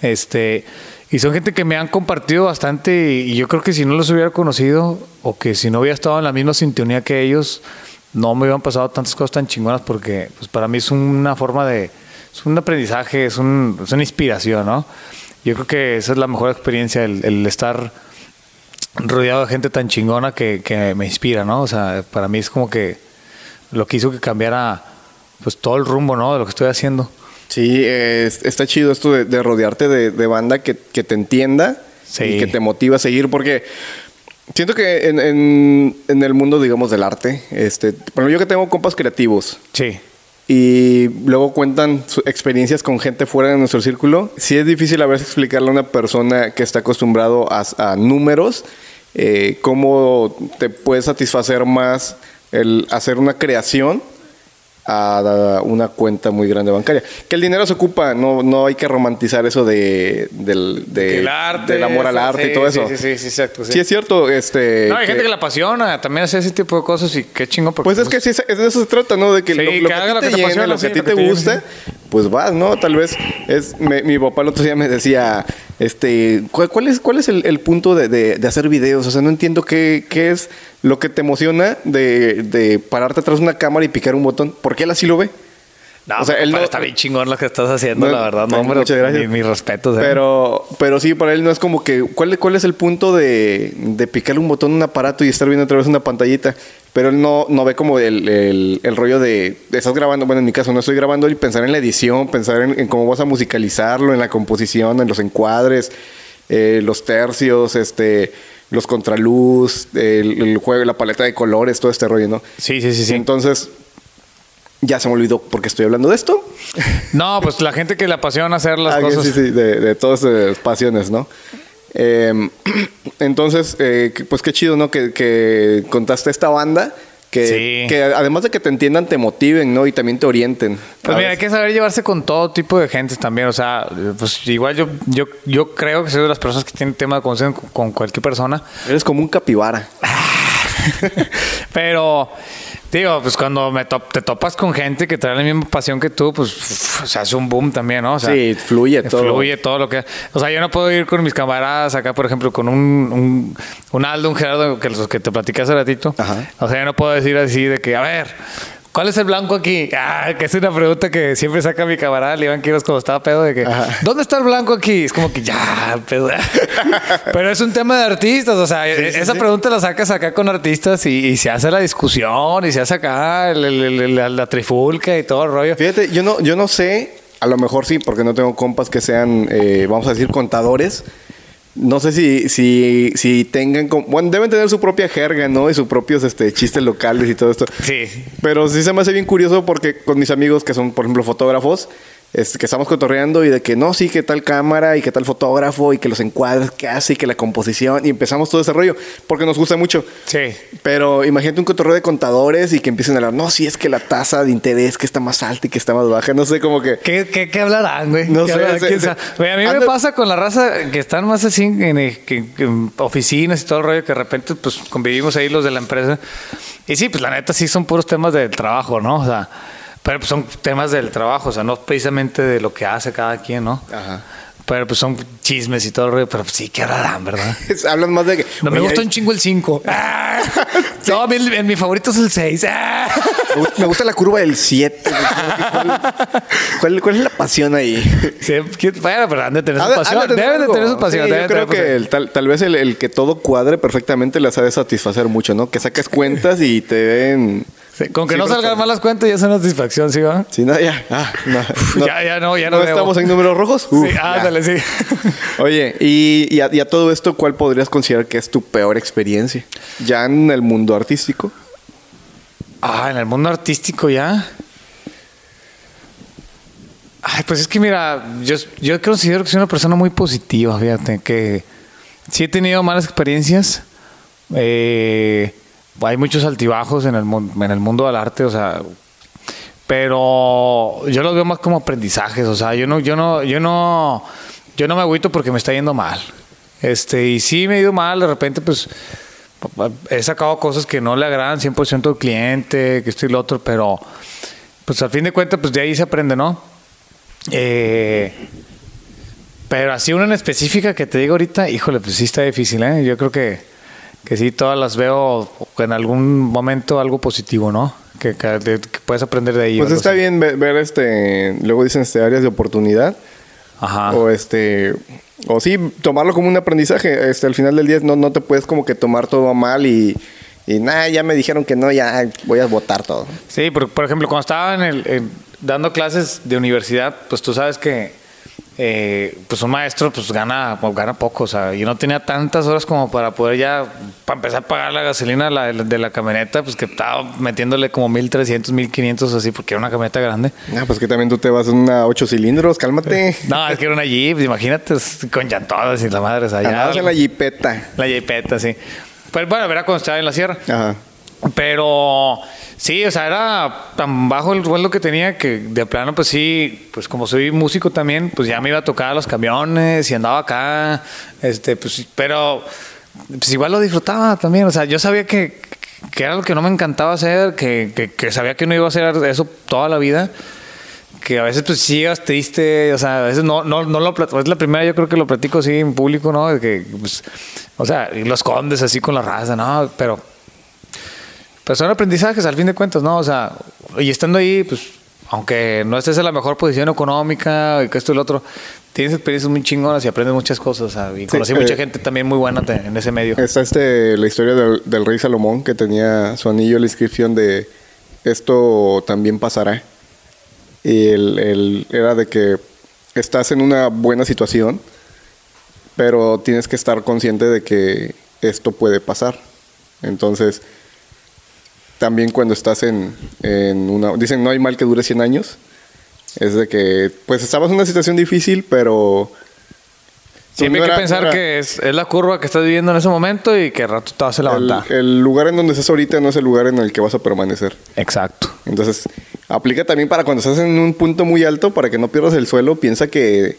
S2: Este, y son gente que me han compartido bastante y yo creo que si no los hubiera conocido o que si no hubiera estado en la misma sintonía que ellos, no me hubieran pasado tantas cosas tan chingonas porque pues para mí es una forma de, es un aprendizaje, es, un, es una inspiración, ¿no? Yo creo que esa es la mejor experiencia, el, el estar rodeado de gente tan chingona que, que me inspira, ¿no? O sea, para mí es como que lo que hizo que cambiara pues todo el rumbo, ¿no? De lo que estoy haciendo.
S1: Sí, eh, es- está chido esto de, de rodearte de, de banda que, que te entienda
S2: Sí.
S1: y que te motiva a seguir, porque siento que en, en- en el mundo, digamos, del arte, este, ejemplo, yo que tengo compas creativos
S2: Sí.
S1: Y luego cuentan experiencias con gente fuera de nuestro círculo, sí es difícil a veces explicarle a una persona que está acostumbrado a, a números eh, cómo te puede satisfacer más el hacer una creación a una cuenta muy grande bancaria. Que el dinero se ocupa, no, no hay que romantizar eso de, del, de-
S2: El arte,
S1: del amor al arte
S2: sí,
S1: y todo
S2: sí,
S1: eso.
S2: Sí, sí, sí, exacto.
S1: Sí, es cierto. Este,
S2: No, hay
S1: que-
S2: gente que le apasiona también hacer ese tipo de cosas y qué chingo. porque,
S1: Pues es que sí, es de eso se trata, ¿no? De que
S2: Sí,
S1: lo, lo
S2: que
S1: a ti te
S2: apasiona,
S1: lo que a
S2: sí,
S1: ti te gusta,
S2: sí.
S1: pues vas, ¿no? Tal vez es... me- mi papá el otro día me decía, este, ¿cuál, es, cuál es el, el punto de, de- de hacer videos? O sea, no entiendo qué, qué es lo que te emociona de, de pararte atrás de una cámara y picar un botón. Porque él así lo ve.
S2: No,
S1: o sea, él no-
S2: está bien chingón lo que estás haciendo,
S1: No,
S2: la verdad.
S1: no,
S2: hombre,
S1: muchas gracias.
S2: Mi, mi respeto. ¿eh?
S1: Pero, pero sí, para él no es como que. ¿Cuál, cuál es el punto de, de picarle un botón a un aparato y estar viendo otra vez una pantallita? Pero él no, no ve como el, el- el rollo de, Estás grabando. Bueno, en mi caso no estoy grabando y pensar en la edición, pensar en, en cómo vas a musicalizarlo, en la composición, en los encuadres, eh, los tercios, este. Los contraluz, el, el juego, la paleta de colores, todo este rollo, ¿no?
S2: Sí, sí, sí, sí.
S1: Entonces, ya se me olvidó por qué estoy hablando de esto.
S2: No, pues la gente que le apasiona hacer las
S1: Ah,
S2: cosas.
S1: Sí, sí, de, de todas esas pasiones, ¿no? Eh, entonces, eh, pues qué chido, ¿no? Que, que contaste esta banda. Que,
S2: Sí.
S1: que además de que te entiendan, te motiven, ¿no? Y también te orienten.
S2: Pues mira, hay que saber llevarse con todo tipo de gente también. O sea, pues igual yo, yo, yo creo que soy de las personas que tienen tema de conversación con, con cualquier persona.
S1: Eres como un capibara.
S2: Pero, digo, pues cuando me top- te topas con gente que trae la misma pasión que tú, pues se hace un boom también, ¿no? O sea,
S1: Sí, fluye todo.
S2: Fluye todo lo que... O sea, yo no puedo ir con mis camaradas acá, por ejemplo, con un, un, un Aldo, un Gerardo, que los que te platicé hace ratito.
S1: Ajá.
S2: O sea, yo no puedo decir así de que, a ver... ¿Cuál es el blanco aquí? Ah, que es una pregunta que siempre saca mi camarada el Iván Quiroz cuando estaba pedo de que
S1: Ajá.
S2: ¿dónde está el blanco aquí? Es como que ya, pedo. Pero es un tema de artistas, o sea, esa pregunta la sacas acá con artistas y, y se hace la discusión y se hace acá el- el- el- la, la trifulca y todo el rollo.
S1: Fíjate, yo no, yo no sé, a lo mejor sí, porque no tengo compas que sean, eh, vamos a decir, contadores. No sé si, si, si tengan, com- bueno, deben tener su propia jerga, ¿no? Y sus propios este, chistes locales y todo esto.
S2: Sí.
S1: Pero sí se me hace bien curioso porque con mis amigos que son, por ejemplo, fotógrafos, es que estamos cotorreando y de que no, sí, que tal cámara y que tal fotógrafo y que los encuadres que hace y que la composición y empezamos todo ese rollo porque nos gusta mucho.
S2: Sí.
S1: Pero imagínate un cotorreo de contadores y que empiecen a hablar, no, sí, es que la tasa de interés que está más alta y que está más baja, no sé, como que...
S2: ¿Qué, qué, qué hablarán, güey?
S1: No
S2: ¿Qué
S1: sé,
S2: a mí me pasa con la raza que están más así en oficinas y todo el rollo, que de repente pues convivimos ahí los de la empresa. Y sí, pues la neta sí son puros temas del trabajo, ¿no? O sea, pero pues son temas del trabajo, o sea, no precisamente de lo que hace cada quien, ¿no?
S1: Ajá.
S2: Pero pues son chismes y todo el rollo, pero pues, sí, ¿qué hablarán, verdad?
S1: Hablan más de que...
S2: No, me
S1: "Oye,
S2: gusta un chingo el 5. No, mi, mi favorito es el 6.
S1: me gusta- me gusta la curva del 7. ¿Cuál, cuál, cuál es la pasión ahí?
S2: Sí, ¿qué- bueno, pero han de tener su pasión.
S1: de tener
S2: Deben de tener su pasión.
S1: Sí,
S2: deben
S1: yo
S2: de
S1: creo que
S2: pasión.
S1: el tal, tal vez el, el que todo cuadre perfectamente les ha de satisfacer mucho, ¿no? Que saques cuentas y te den...
S2: Sí, con que
S1: Sí,
S2: no salgan malas cuentas ya es una satisfacción, ¿sí va?
S1: Sí, no, ya. Ah, no,
S2: ya, ya no, ya no.
S1: ¿No estamos en números rojos? Uf,
S2: sí,
S1: ya.
S2: ándale, sí.
S1: Oye, y, y a, y a todo esto, ¿cuál podrías considerar que es tu peor experiencia? Ya en el mundo artístico.
S2: Ah, en el mundo artístico ya. Ay, pues es que mira, yo, yo considero que soy una persona muy positiva, fíjate, que sí he tenido malas experiencias. Eh, hay muchos altibajos en el, en el mundo del arte, o sea, Pero yo los veo más como aprendizajes, o sea, yo no, yo no, yo no, yo no me agüito porque me está yendo mal. Este, y sí me ha ido mal, de repente, pues he sacado cosas que no le agradan 100% al cliente, que esto y lo otro, pero pues al fin de cuentas, pues de ahí se aprende, ¿no? Eh, pero así una en específica que te digo ahorita, híjole, pues sí está difícil, ¿eh? Yo creo que, que sí, todas las veo en algún momento algo positivo, ¿no? Que, que, puedes aprender de ahí.
S1: Pues está bien ver, ver, este, luego dicen este, áreas de oportunidad.
S2: Ajá.
S1: O este, o sí, tomarlo como un aprendizaje. Este, al final del día no, no te puedes como que tomar todo mal y, y nada, ya me dijeron que no, ya voy a votar todo.
S2: Sí, por, por ejemplo, cuando estaba en el, en, dando clases de universidad, pues tú sabes que eh, pues un maestro pues gana, gana poco, o sea, yo no tenía tantas horas como para poder ya, para empezar a pagar la gasolina la, de la camioneta, pues que estaba metiéndole como 1300, 1500 así, porque era una camioneta grande.
S1: Ah, pues que también tú te vas en una 8 cilindros, cálmate.
S2: No, es que era una Jeep, imagínate, con llantodas y la madre, o sea, ya,
S1: en la Jeepeta.
S2: La Jeepeta, sí. Pues bueno, verá cuando estaba en la sierra.
S1: Ajá.
S2: Pero sí, o sea, era tan bajo el sueldo que tenía que de plano, pues sí, pues como soy músico también, pues ya me iba a tocar los camiones y andaba acá, este, pues, pero pues igual lo disfrutaba también, o sea, yo sabía que, que era lo que no me encantaba hacer, que, que, sabía que no iba a hacer eso toda la vida, que a veces pues llegas triste, o sea, a veces no, no, no lo es la primera yo creo que lo platico así en público, ¿no? Que, pues, o sea, lo así con la raza, ¿no? Pero pero son aprendizajes al fin de cuentas, ¿no? O sea, y estando ahí, pues, aunque no estés en la mejor posición económica y que esto y lo otro, tienes experiencias muy chingonas y aprendes muchas cosas. y conocí sí, mucha eh, gente también muy buena en ese medio.
S1: Está este, la historia del, del, rey Salomón que tenía su anillo, la inscripción de esto también pasará. Y el, el, era de que estás en una buena situación, pero tienes que estar consciente de que esto puede pasar. Entonces, también cuando estás en, en, una... Dicen, no hay mal que dure 100 años. Es de que, pues estabas en una situación difícil, pero...
S2: Siempre hay que pensar que es, es, la curva que estás viviendo en ese momento y que rato te vas a levantar.
S1: El, el, lugar en donde estás ahorita no es el lugar en el que vas a permanecer.
S2: Exacto.
S1: Entonces, aplica también para cuando estás en un punto muy alto, para que no pierdas el suelo, piensa que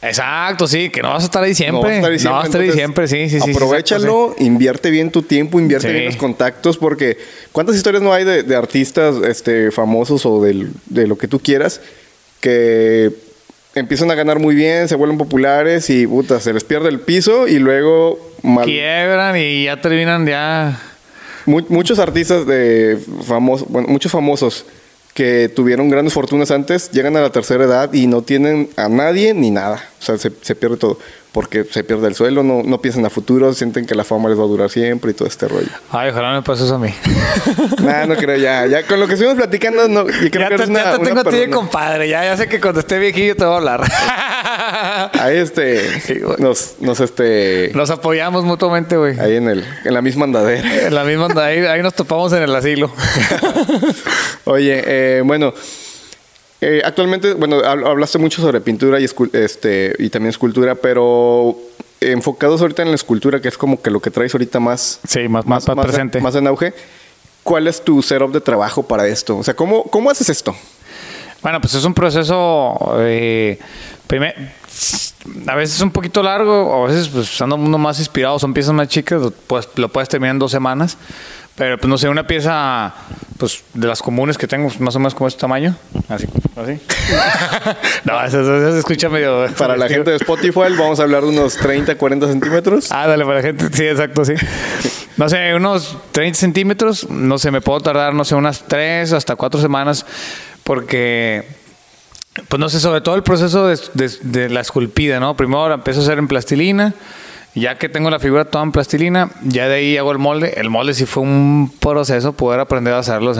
S2: Exacto, sí, que no vas a estar ahí siempre. No vas a estar ahí siempre, no vas a estar ahí siempre sí, sí,
S1: sí. Aprovechalo, sí, invierte bien tu tiempo, invierte sí. bien los contactos, porque ¿cuántas historias no hay de, de artistas este, famosos o del, de lo que tú quieras que empiezan a ganar muy bien, se vuelven populares y puta, se les pierde el piso y luego
S2: mal... quiebran y ya terminan ya
S1: muchos artistas de famosos, bueno, muchos famosos que tuvieron grandes fortunas antes, llegan a la tercera edad y no tienen a nadie ni nada. O sea, se, pierde todo. Porque se pierde el suelo, no, no, piensan a futuro, sienten que la fama les va a durar siempre y todo este rollo.
S2: Ay, ojalá me pase eso a mí.
S1: nah, no creo, ya. Ya con lo que estuvimos platicando, no, yo creo
S2: ya
S1: que
S2: te,
S1: una,
S2: ya te tengo a ti de compadre, ya, ya sé que cuando esté viejillo te voy a hablar.
S1: Ahí este, nos, nos este...
S2: Nos apoyamos mutuamente, güey.
S1: Ahí en el, en la misma andadera.
S2: En la misma andadera, ahí, ahí nos topamos en el asilo.
S1: Oye, eh, bueno... Eh, actualmente, bueno, hablaste mucho sobre pintura y, este, y también escultura, pero enfocados ahorita en la escultura, que es como que lo que traes ahorita más,
S2: sí, más, más, más,
S1: más
S2: presente.
S1: más en auge. ¿Cuál es tu setup de trabajo para esto? O sea, ¿cómo, cómo haces esto?
S2: Bueno, pues es un proceso. Eh, primer, a veces un poquito largo, a veces pues ando uno más inspirado, son piezas más chicas, pues lo puedes terminar en dos semanas. Pero pues no sé, una pieza pues de las comunes que tengo, más o menos como este tamaño. Así, así. no, eso, eso, eso, se escucha medio.
S1: Para la gente de Spotify, vamos a hablar de unos 30, 40 centímetros.
S2: Ah, dale, para la gente, sí, exacto, sí. No sé, unos 30 centímetros, no sé, me puedo tardar, no sé, unas 3 hasta 4 semanas, porque pues no sé, sobre todo el proceso de, de, de la esculpida, ¿no? Primero empiezo a hacer en plastilina, ya que tengo la figura toda en plastilina, ya de ahí hago el molde. El molde sí fue un proceso poder aprender a hacerlo, o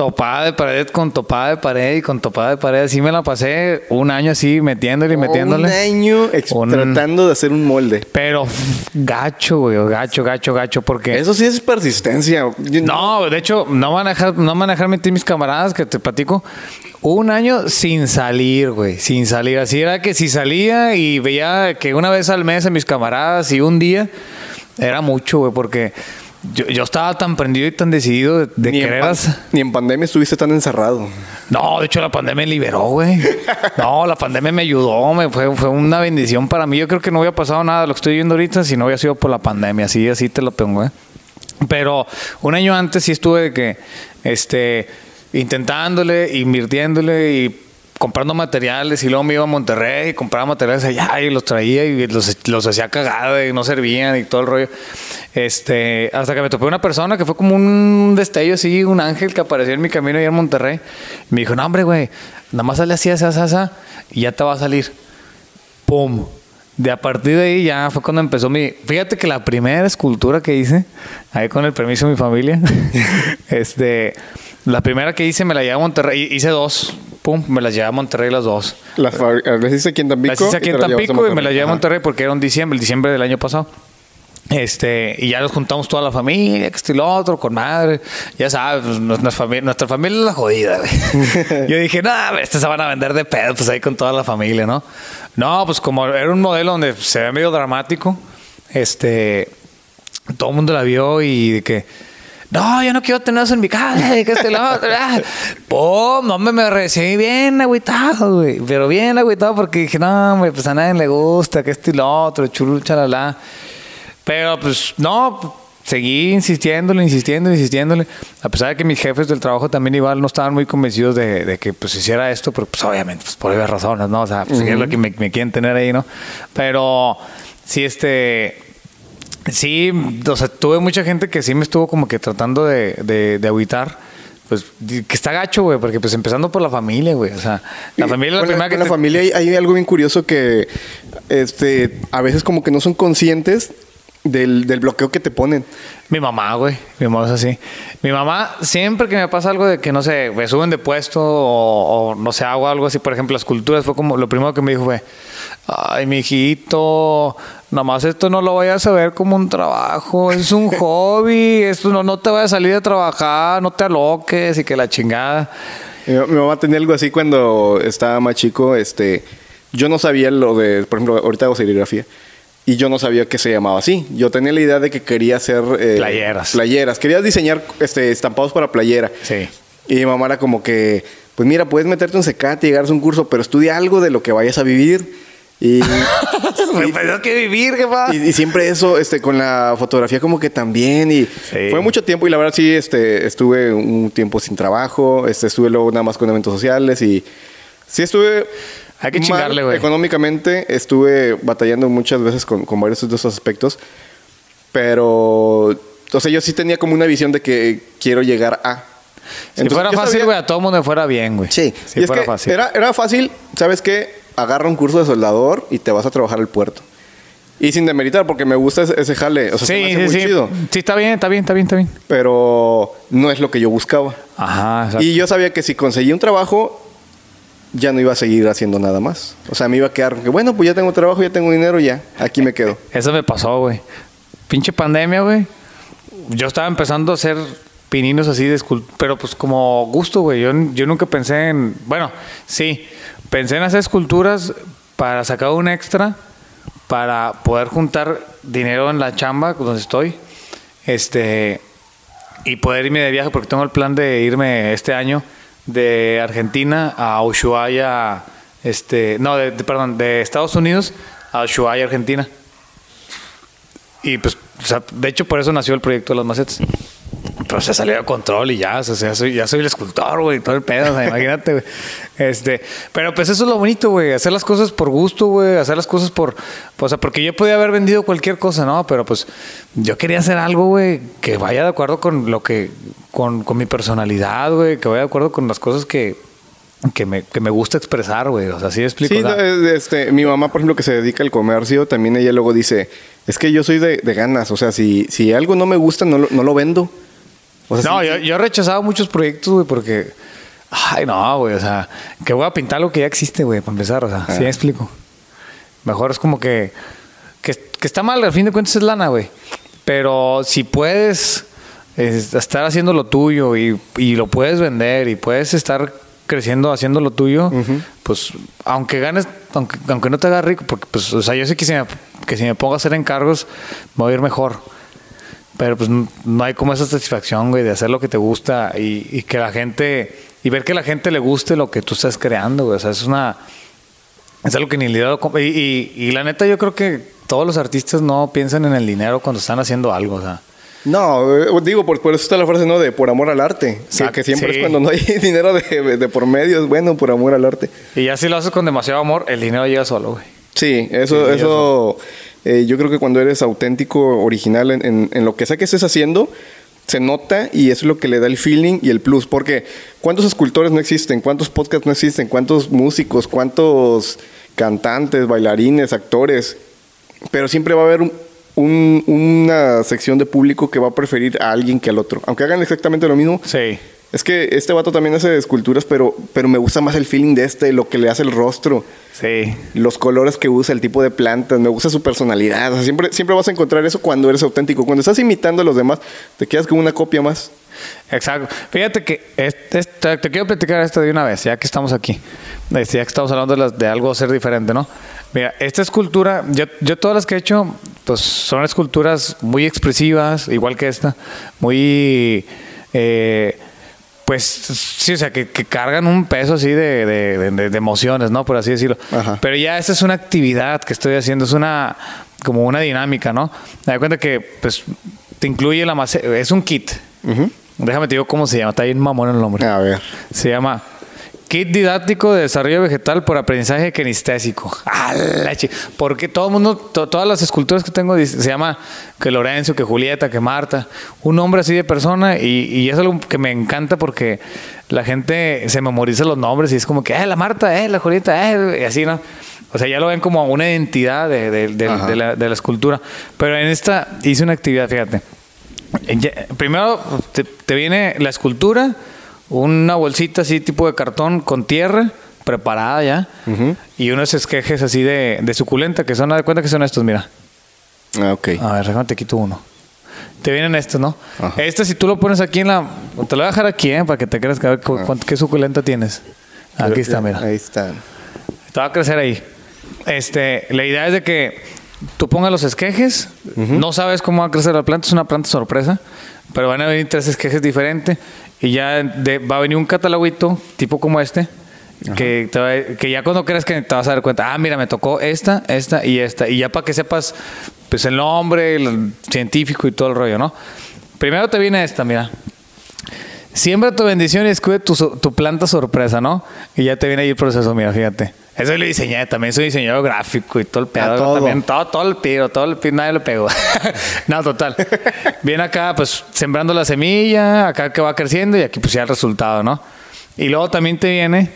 S2: topada de pared con topada de pared y con topada de pared. Así me la pasé un año así metiéndole y metiéndole.
S1: Un año un... tratando de hacer un molde.
S2: Pero gacho, güey, gacho, gacho, gacho, porque...
S1: Eso sí es persistencia.
S2: No, de hecho, no van a dejar, no van a dejar mentir mis camaradas que te platico. Un año sin salir, güey, sin salir. Así era que si salía y veía que una vez al mes a mis camaradas y un día, era mucho, güey, porque yo, yo estaba tan prendido y tan decidido de, de
S1: Ni en, pan- ni en pandemia estuviste tan encerrado.
S2: No, de hecho la pandemia me liberó, güey. No, la pandemia me ayudó, me fue, fue una bendición para mí. Yo creo que no hubiera pasado nada de lo que estoy viendo ahorita si no hubiera sido por la pandemia. Así, así te lo pongo, ¿eh? Pero un año antes sí estuve de que, este, intentándole, invirtiéndole y comprando materiales y luego me iba a Monterrey y compraba materiales allá y los traía y los, los hacía cagada y no servían y todo el rollo. Este, hasta que me topé una persona que fue como un destello así, un ángel que apareció en mi camino allá en Monterrey. Me dijo, no hombre, güey, nada más sale así, así, así, así, y ya te va a salir. ¡Pum! De a partir de ahí ya fue cuando empezó mi... Fíjate que la primera escultura que hice, ahí con el permiso de mi familia, este, la primera que hice me la llevé a Monterrey, hice dos, pum, me las llevé a Monterrey las dos.
S1: Las, fabri- las hiciste aquí en Tampico.
S2: Las hice aquí en Tampico y me las llevé a. Monterrey porque era un diciembre, el diciembre del año pasado. Este, y ya nos juntamos toda la familia, que esto y lo otro, con madre. Ya sabes, nuestra, familia, nuestra familia es la jodida, güey. Yo dije, no, estas se van a vender de pedo, pues ahí con toda la familia, ¿no? No, pues como era un modelo donde se ve medio dramático, este, todo el mundo la vio y de que, no, yo no quiero tener eso en mi casa, que este y lo otro. ah. Pum, no me, recibí bien agüitado, güey. Pero bien agüitado porque dije, no, güey, pues a nadie le gusta, que esto y lo otro, chulu, chalala. Pero pues no, seguí insistiéndole, insistiendo, insistiéndole. A pesar de que mis jefes del trabajo también igual no estaban muy convencidos de, de que pues hiciera esto, pero pues obviamente, pues por obvias razones, ¿no? O sea, pues es lo que me, me quieren tener ahí, ¿no? Pero sí, este... Sí, o sea, tuve mucha gente que sí me estuvo como que tratando de, de, de agüitar. Pues que está gacho, güey, porque pues empezando por la familia, güey. O sea, la familia es la primera que
S1: la
S2: te-
S1: familia hay, hay algo bien curioso que este, a veces como que no son conscientes del, del bloqueo que te ponen.
S2: Mi mamá, güey. Mi mamá es así. Mi mamá, siempre que me pasa algo de que, no sé, me suben de puesto o, o, no sé, hago algo así, por ejemplo, las culturas, fue como lo primero que me dijo fue, ay, mi hijito, nomás esto no lo vayas a ver como un trabajo, es un hobby, esto no, no te vayas a salir a trabajar, no te aloques y que la chingada.
S1: Mi, mi mamá tenía algo así cuando estaba más chico. Este, yo no sabía lo de, por ejemplo, ahorita hago serigrafía. Y yo no sabía que se llamaba así. Yo tenía la idea de que quería hacer... eh,
S2: Playeras.
S1: Playeras. Quería diseñar este, estampados para playera.
S2: Sí.
S1: Y mi mamá era como que, pues mira, puedes meterte un secate y llegar a un curso, pero estudia algo de lo que vayas a vivir. Y,
S2: Me tengo que vivir, jefa.
S1: y, y siempre eso, este, con la fotografía como que también. Y
S2: Sí.
S1: fue mucho tiempo y la verdad sí, este, estuve un tiempo sin trabajo, este, estuve luego nada más con eventos sociales y sí estuve...
S2: Hay que chingarle, güey.
S1: Económicamente estuve batallando muchas veces con, con varios de esos aspectos, pero, o sea, yo sí tenía como una visión de que quiero llegar a...
S2: Si
S1: Entonces,
S2: fuera
S1: yo
S2: fácil, güey, a todo mundo fuera bien, güey.
S1: Sí,
S2: Si fuera fácil.
S1: Era, era fácil, ¿sabes qué? Agarra un curso de soldador y te vas a trabajar al puerto. Y sin demeritar, porque me gusta ese, ese jale. O sea, se me
S2: sí,
S1: hace
S2: sí,
S1: muy
S2: sí.
S1: chido.
S2: Sí, está bien, está bien, está bien, está bien.
S1: Pero no es lo que yo buscaba.
S2: Ajá, exacto.
S1: Y yo sabía que si conseguía un trabajo, ya no iba a seguir haciendo nada más. O sea, me iba a quedar que, bueno, pues ya tengo trabajo, ya tengo dinero, ya, aquí me quedo.
S2: Eso me pasó, güey. Pinche pandemia, güey. Yo estaba empezando a hacer pininos así de escul- pero pues como gusto, güey. Yo, yo nunca pensé en, bueno, sí, pensé en hacer esculturas para sacar un extra, para poder juntar dinero en la chamba donde estoy, este, y poder irme de viaje, porque tengo el plan de irme este año de Argentina a Ushuaia, este, no, de- de- perdón, de Estados Unidos a Ushuaia, Argentina. Y pues, o sea, de hecho, por eso nació el proyecto de las macetas. Pero se salió de control y ya, o sea, ya soy, ya soy el escultor, güey, todo el pedo, o sea, imagínate, güey. Este, pero pues eso es lo bonito, güey, hacer las cosas por gusto, güey, hacer las cosas por, o sea, porque yo podía haber vendido cualquier cosa, ¿no? Pero pues yo quería hacer algo, güey, que vaya de acuerdo con lo que, con, con mi personalidad, güey, que vaya de acuerdo con las cosas que, que me, que me gusta expresar, güey, o sea, así explico.
S1: Sí,
S2: o sea,
S1: no, este, mi mamá, por ejemplo, que se dedica al comercio, también ella luego dice, es que yo soy de, de ganas, o sea, si, si algo no me gusta, no lo, no lo vendo. O sea,
S2: No,
S1: sí-
S2: yo, yo he rechazado muchos proyectos, güey, porque. Ay, no, güey, o sea, que voy a pintar lo que ya existe, güey, para empezar, o sea, sí
S1: Ah.
S2: me explico. Mejor es como que, que. que está mal, al fin de cuentas es lana, güey. Pero si puedes es, estar haciendo lo tuyo y, y lo puedes vender y puedes estar creciendo haciendo lo tuyo, pues aunque ganes, aunque, aunque no te hagas rico, porque pues, o sea, yo sé que si me, que si me pongo a hacer encargos, me voy a ir mejor. pero pues no hay como esa satisfacción, güey, de hacer lo que te gusta y, y que la gente, y ver que la gente le guste lo que tú estás creando, güey. O sea, es una, es algo que ni le y, y, y la neta yo creo que todos los artistas no piensan en el dinero cuando están haciendo algo, o sea.
S1: No, eh, digo, por, por eso está la frase, ¿no? De por amor al arte.
S2: Exacto,
S1: que siempre
S2: sí.
S1: es cuando no hay dinero de, de por medio, es bueno, por amor al arte.
S2: Y ya si lo haces con demasiado amor, el dinero llega solo, güey.
S1: Sí, eso,
S2: Sí,
S1: eso, eh, yo creo que cuando eres auténtico, original en, en- en lo que sea que estés haciendo, se nota y eso es lo que le da el feeling y el plus. Porque ¿cuántos escultores no existen? ¿Cuántos podcasts no existen? ¿Cuántos músicos? ¿Cuántos cantantes, bailarines, actores? Pero siempre va a haber un- un- una sección de público que va a preferir a alguien que al otro. Aunque hagan exactamente lo mismo,
S2: Sí.
S1: Es que este vato también hace esculturas, pero, pero me gusta más el feeling de este, lo que le hace el rostro
S2: Sí.
S1: los colores que usa, el tipo de plantas, me gusta su personalidad. O sea, siempre, siempre vas a encontrar eso cuando eres auténtico. Cuando estás imitando a los demás, te quedas con una copia más.
S2: Exacto. Fíjate que este- este- te quiero platicar esto de una vez, ya que estamos aquí. Este, ya que estamos hablando de, las- de algo ser diferente, ¿no? Mira, esta escultura, yo, yo todas las que he hecho, pues son esculturas muy expresivas, igual que esta, muy... eh, pues sí, o sea, que, que cargan un peso así de, de- de- de emociones, ¿no? Por así decirlo.
S1: Ajá.
S2: Pero ya esta es una actividad que estoy haciendo, es una como una dinámica, ¿no? Me da cuenta que pues te incluye la maceta, es un kit. Déjame te digo cómo se llama, está bien mamón el nombre.
S1: A ver.
S2: Se llama Kit Didáctico de Desarrollo Vegetal por Aprendizaje Kinestésico. ¡A la chi- Porque todo el mundo, to- todas las esculturas que tengo se llama que Lorenzo, que Julieta, que Marta. Un nombre así de persona y, y es algo que me encanta porque la gente se memoriza los nombres y es como que, eh, la Marta, eh, la Julieta, eh, y así, ¿no? O sea, ya lo ven como una identidad de, de- de-
S1: Ajá.
S2: de la, escultura. Pero en esta hice una actividad, fíjate. Primero te, te viene la escultura, una bolsita así tipo de cartón con tierra preparada ya y unos esquejes así de, de suculenta que son, de cuenta que son estos, mira.
S1: Ah, ok.
S2: A ver, déjame te quito uno. Te vienen estos, ¿no?
S1: Ajá.
S2: Este si tú lo pones aquí en la... Te lo voy a dejar aquí, ¿eh? Para que te creas que a ver cu- cuánto- qué suculenta tienes. Aquí está, mira.
S1: Ahí está.
S2: Te va a crecer ahí. Este, la idea es de que tú pongas los esquejes, no sabes cómo va a crecer la planta, es una planta sorpresa, pero van a venir tres esquejes diferentes y ya de- va a venir un cataloguito tipo como este. Que, te va- que ya cuando creas que te vas a dar cuenta, ah, mira, me tocó esta, esta y esta. Y ya para que sepas pues el nombre, el científico y todo el rollo, ¿no? Primero te viene esta, mira. Siembra tu bendición y escude tu, tu planta sorpresa, ¿no? Y ya te viene ahí el proceso, mira, fíjate. Eso lo diseñé, también soy diseñador gráfico y todo el pedo.
S1: Todo.
S2: También, todo, todo el piro, todo el piro, nadie lo pegó. no, total. Viene acá, pues, sembrando la semilla, acá que va creciendo y aquí pues ya el resultado, ¿no? Y luego también te viene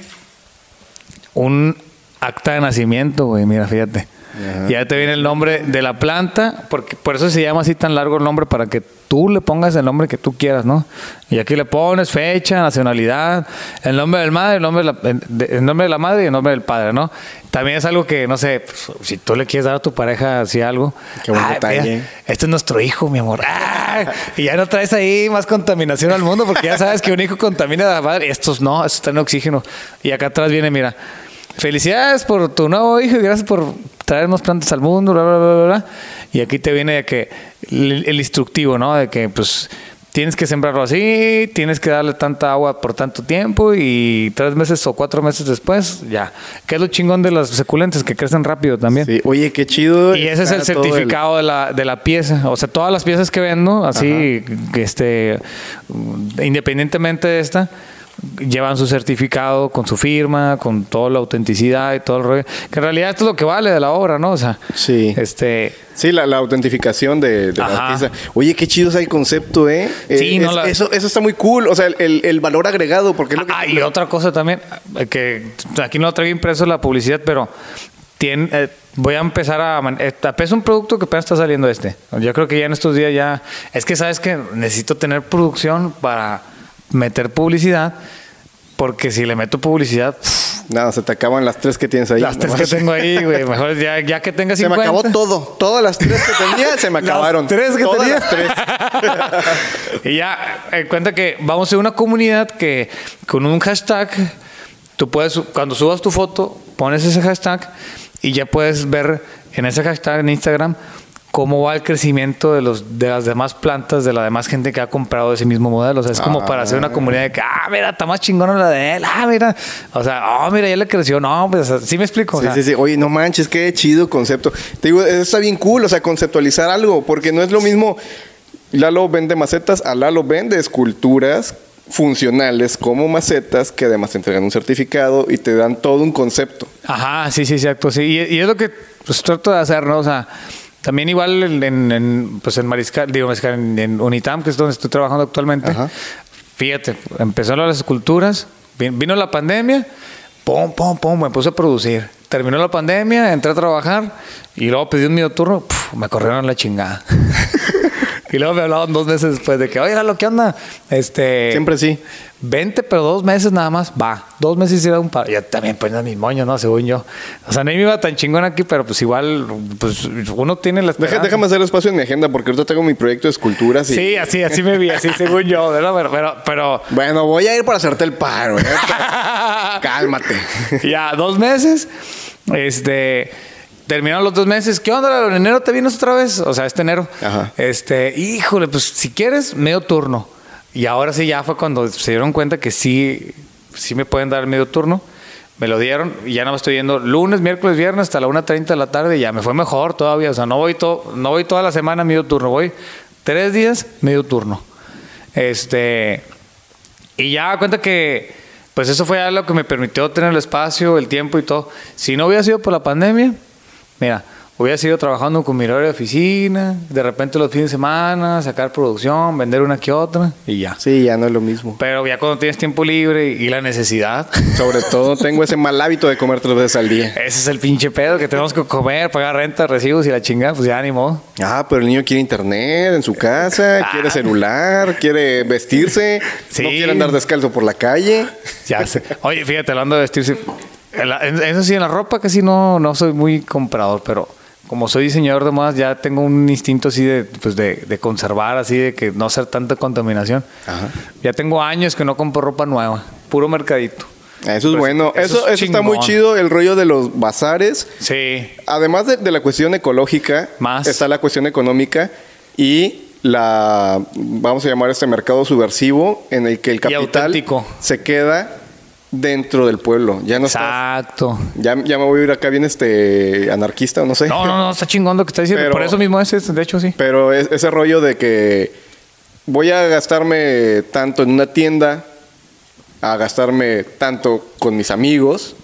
S2: un acta de nacimiento, güey, mira, fíjate.
S1: Ajá.
S2: Ya te viene el nombre de la planta, porque por eso se llama así tan largo el nombre, para que tú le pongas el nombre que tú quieras, ¿no? Y aquí le pones fecha, nacionalidad, el nombre del madre, el nombre de la, el nombre de la madre y el nombre del padre, ¿no? También es algo que, no sé, pues, si tú le quieres dar a tu pareja así algo.
S1: Qué buen
S2: "Ay,
S1: detalle".
S2: mira, este es nuestro hijo, mi amor. ¡Ah! Y ya no traes ahí más contaminación al mundo, porque ya sabes que un hijo contamina a la madre. Estos no, estos están en oxígeno. Y acá atrás viene, mira, felicidades por tu nuevo hijo y gracias por traernos plantas al mundo, bla, bla, bla, bla, bla. Y aquí te viene de que el, el instructivo, ¿no? De que, pues, tienes que sembrarlo así, tienes que darle tanta agua por tanto tiempo y tres meses o cuatro meses después, ya. Que es lo chingón de las suculentas, que crecen rápido también.
S1: Sí. Oye, qué chido.
S2: Y ese es el certificado de, la, de la pieza. O sea, todas las piezas que vendo, así, que este, independientemente de esta, llevan su certificado con su firma, con toda la autenticidad y todo el rollo. Que en realidad esto es lo que vale de la obra, ¿no? O sea,
S1: Sí.
S2: este,
S1: Sí, la, la autentificación de, de la artista. Oye, qué chido es el concepto, ¿eh?
S2: Sí,
S1: Eh,
S2: no
S1: es-
S2: la-
S1: eso, eso está muy cool. O sea, el, el valor agregado, porque es lo que...
S2: Ah, y otra cosa también, eh, que aquí no traigo impreso la publicidad, pero tiene, eh, voy a empezar a... Es un producto que apenas está saliendo este. Yo creo que ya en estos días ya... Es que sabes que necesito tener producción para meter publicidad, porque si le meto publicidad, pff,
S1: Nada, se te acaban las tres que tienes ahí.
S2: las tres que tengo ahí, güey, mejor ya, ya que tenga
S1: Se
S2: 50...
S1: me acabó todo. Todas las tres que tenía se me
S2: Las
S1: acabaron.
S2: tres que
S1: Todas
S2: tenía.
S1: las tres.
S2: y ya, eh, cuenta que vamos a ser una comunidad que con un hashtag, tú puedes, cuando subas tu foto, pones ese hashtag y ya puedes ver en ese hashtag en Instagram cómo va el crecimiento de, los, de las demás plantas, de la demás gente que ha comprado ese mismo modelo. O sea, es como para hacer una comunidad de que, ah, mira, está más chingona la de él, ah, mira. O sea, oh, mira, ya le creció. No, pues, sí me explico.
S1: Sí, sí, sí. Oye, no manches, qué chido concepto. Te digo, está bien cool, o sea, conceptualizar algo, porque no es lo mismo. Lalo vende macetas, a Lalo vende esculturas funcionales como macetas que además te entregan un certificado y te dan todo un concepto.
S2: Ajá, sí, sí, exacto. Sí. Y, y es lo que pues, trato de hacer, ¿no? O sea, también igual en, en, pues en Mariscal, digo Mariscal, en, Unitam, que es donde estoy trabajando actualmente. Fíjate, empezaron las esculturas, vino la pandemia, pum, pum, pum, me puse a producir. Terminó la pandemia, entré a trabajar y luego pedí un medio turno, me corrieron la chingada. y luego me hablaban dos meses después de que, oye, lo que onda? Este,
S1: Siempre sí.
S2: Vente, pero dos meses nada más, va. Dos meses era un par. Ya también pues mis moños, ¿no? Según yo. O sea, no me iba tan chingón aquí, pero pues igual, pues uno tiene la
S1: déjame hacer espacio en mi agenda porque ahorita tengo mi proyecto de esculturas. Y...
S2: Sí, así, así me vi, así según yo, ¿verdad? Pero, pero,
S1: Bueno, voy a ir para hacerte el paro. ¿eh? Cálmate.
S2: ya, dos meses. Este terminaron los dos meses. ¿Qué onda? ¿En enero te vienes otra vez? O sea, este enero.
S1: Ajá.
S2: Este, híjole, pues si quieres, medio turno. Y ahora sí ya fue cuando se dieron cuenta que sí, sí me pueden dar medio turno. Me lo dieron y ya no me estoy yendo lunes, miércoles, viernes hasta la 1.30 de la tarde. Y ya me fue mejor todavía. O sea, no voy, to no voy toda la semana medio turno. Voy tres días, medio turno. Este. Y ya cuenta que, pues eso fue algo que me permitió tener el espacio, el tiempo y todo. Si no hubiera sido por la pandemia, mira, Hubiera sido trabajando con mi horario de oficina, de repente los fines de semana, sacar producción, vender una que otra y ya.
S1: Sí, ya no es lo mismo.
S2: Pero ya cuando tienes tiempo libre y la necesidad.
S1: Sobre todo tengo ese mal hábito de comer tres veces al día.
S2: Ese es el pinche pedo que tenemos que comer, pagar renta, recibos y la chingada, pues ya ni modo.
S1: Ah, pero el niño quiere internet en su casa, ah. quiere celular, quiere vestirse, no quiere andar descalzo por la calle.
S2: Ya sé. Oye, fíjate, hablando de vestirse, eso sí, en la ropa casi no, no soy muy comprador, pero como soy diseñador de modas, ya tengo un instinto así de, pues de, de conservar, así de que no hacer tanta contaminación. Ya tengo años que no compro ropa nueva, puro mercadito.
S1: Eso es pues, bueno. Eso, eso, está muy chido, el rollo de los bazares.
S2: Sí.
S1: Además de, de la cuestión ecológica,
S2: Más.
S1: está la cuestión económica y la, vamos a llamar este mercado subversivo, en el que el capital se queda dentro del pueblo. Ya no
S2: Exacto.
S1: ya, ya me voy a ir acá bien este anarquista o no sé.
S2: No, no, no, está chingón lo que está diciendo. Por eso mismo es, de hecho, sí.
S1: Pero es, ese rollo de que voy a gastarme tanto en una tienda, a gastarme tanto con mis amigos.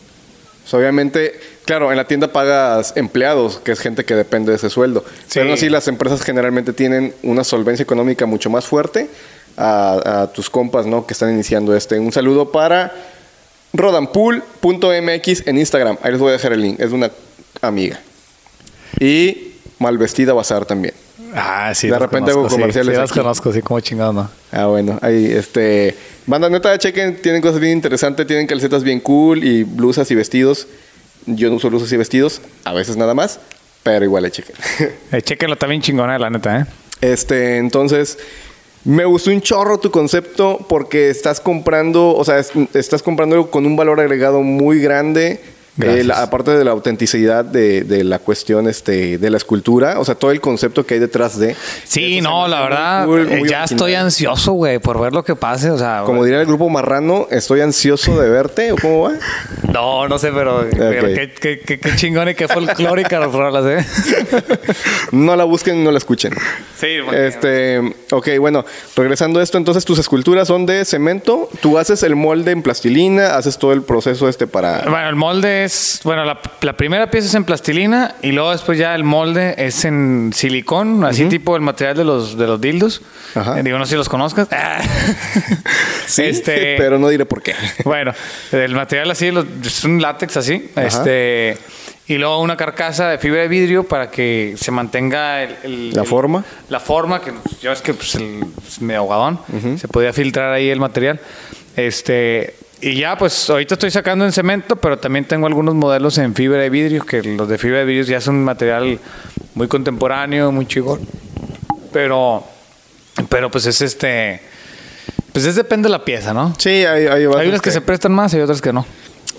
S1: Pues, obviamente, claro, en la tienda pagas empleados, que es gente que depende de ese sueldo. Pero así las empresas generalmente tienen una solvencia económica mucho más fuerte a, a tus compas, ¿no? Que están iniciando este. Un saludo para rodanpool.mx en Instagram. Ahí les voy a dejar el link. Es de una amiga. Y Malvestida Bazar también.
S2: Ah, sí.
S1: De repente hago comerciales.
S2: Sí, las conozco, sí, como chingado, ¿no?
S1: Ah, bueno. Ahí, este. Banda neta, chequen. Tienen cosas bien interesantes. Tienen calcetas bien cool y blusas y vestidos. Yo no uso blusas y vestidos. A veces nada más. Pero igual le chequen.
S2: eh, chequenlo también chingona, la neta, ¿eh?
S1: Este, entonces. Me gustó un chorro tu concepto porque estás comprando, o sea, estás comprando con un valor agregado muy grande eh, aparte de la autenticidad de, de, la cuestión este, de la escultura, o sea, todo el concepto que hay detrás de.
S2: Sí, no, la verdad, eh, ya estoy ansioso, güey, por ver lo que pase. O sea,
S1: como diría el grupo Marrano, estoy ansioso de verte, ¿o cómo va?
S2: No, no sé, pero, qué, qué, qué, chingón y qué folclórica las rolas, ¿eh?
S1: no la busquen, no la escuchen.
S2: Sí,
S1: Este, ok, bueno, regresando a esto, entonces tus esculturas son de cemento, tú haces el molde en plastilina, haces todo el proceso este para.
S2: Bueno, el molde es bueno, la, primera pieza es en plastilina y luego después ya el molde es en silicón, así tipo el material de los, de los dildos. Eh, digo, no sé si los conozcas.
S1: sí, este, pero no diré por qué.
S2: bueno, el material así es un látex así. Este y luego una carcasa de fibra de vidrio para que se mantenga el,
S1: la forma.
S2: la forma, que ya ves que pues, el, es medio ahogadón, se podía filtrar ahí el material. Este, y ya, pues ahorita estoy sacando en cemento, pero también tengo algunos modelos en fibra de vidrio, que los de fibra de vidrio ya son un material muy contemporáneo, muy chico. Pero, pero pues es este, pues es depende de la pieza, ¿no?
S1: Sí, hay, hay,
S2: hay unas que, se prestan más y otras que no.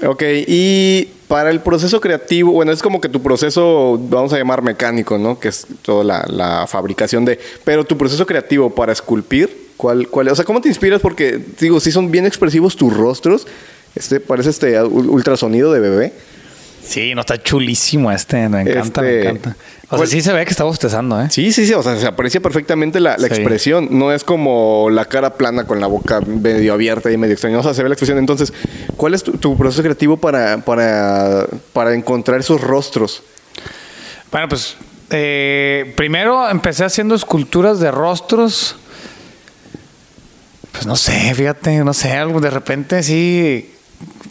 S1: Ok, y para el proceso creativo, bueno, es como que tu proceso, vamos a llamar mecánico, ¿no? Que es toda la, la fabricación de... Pero tu proceso creativo para esculpir, ¿cuál, cuál, o sea, ¿cómo te inspiras? Porque, digo, sí son bien expresivos tus rostros. Este parece este ultrasonido de bebé.
S2: Sí, no está chulísimo este, me encanta, me
S1: Este,
S2: encanta. O sea, sí se ve que está bostezando, ¿eh?
S1: Sí, sí, sí, o sea, se aprecia perfectamente la, la
S2: Sí.
S1: expresión. No es como la cara plana con la boca medio abierta y medio extraña. O sea, se ve la expresión. Entonces, ¿cuál es tu, tu proceso creativo para, para, para encontrar esos rostros?
S2: Bueno, pues eh, primero empecé haciendo esculturas de rostros. Pues no sé, fíjate, no sé, algo de repente sí.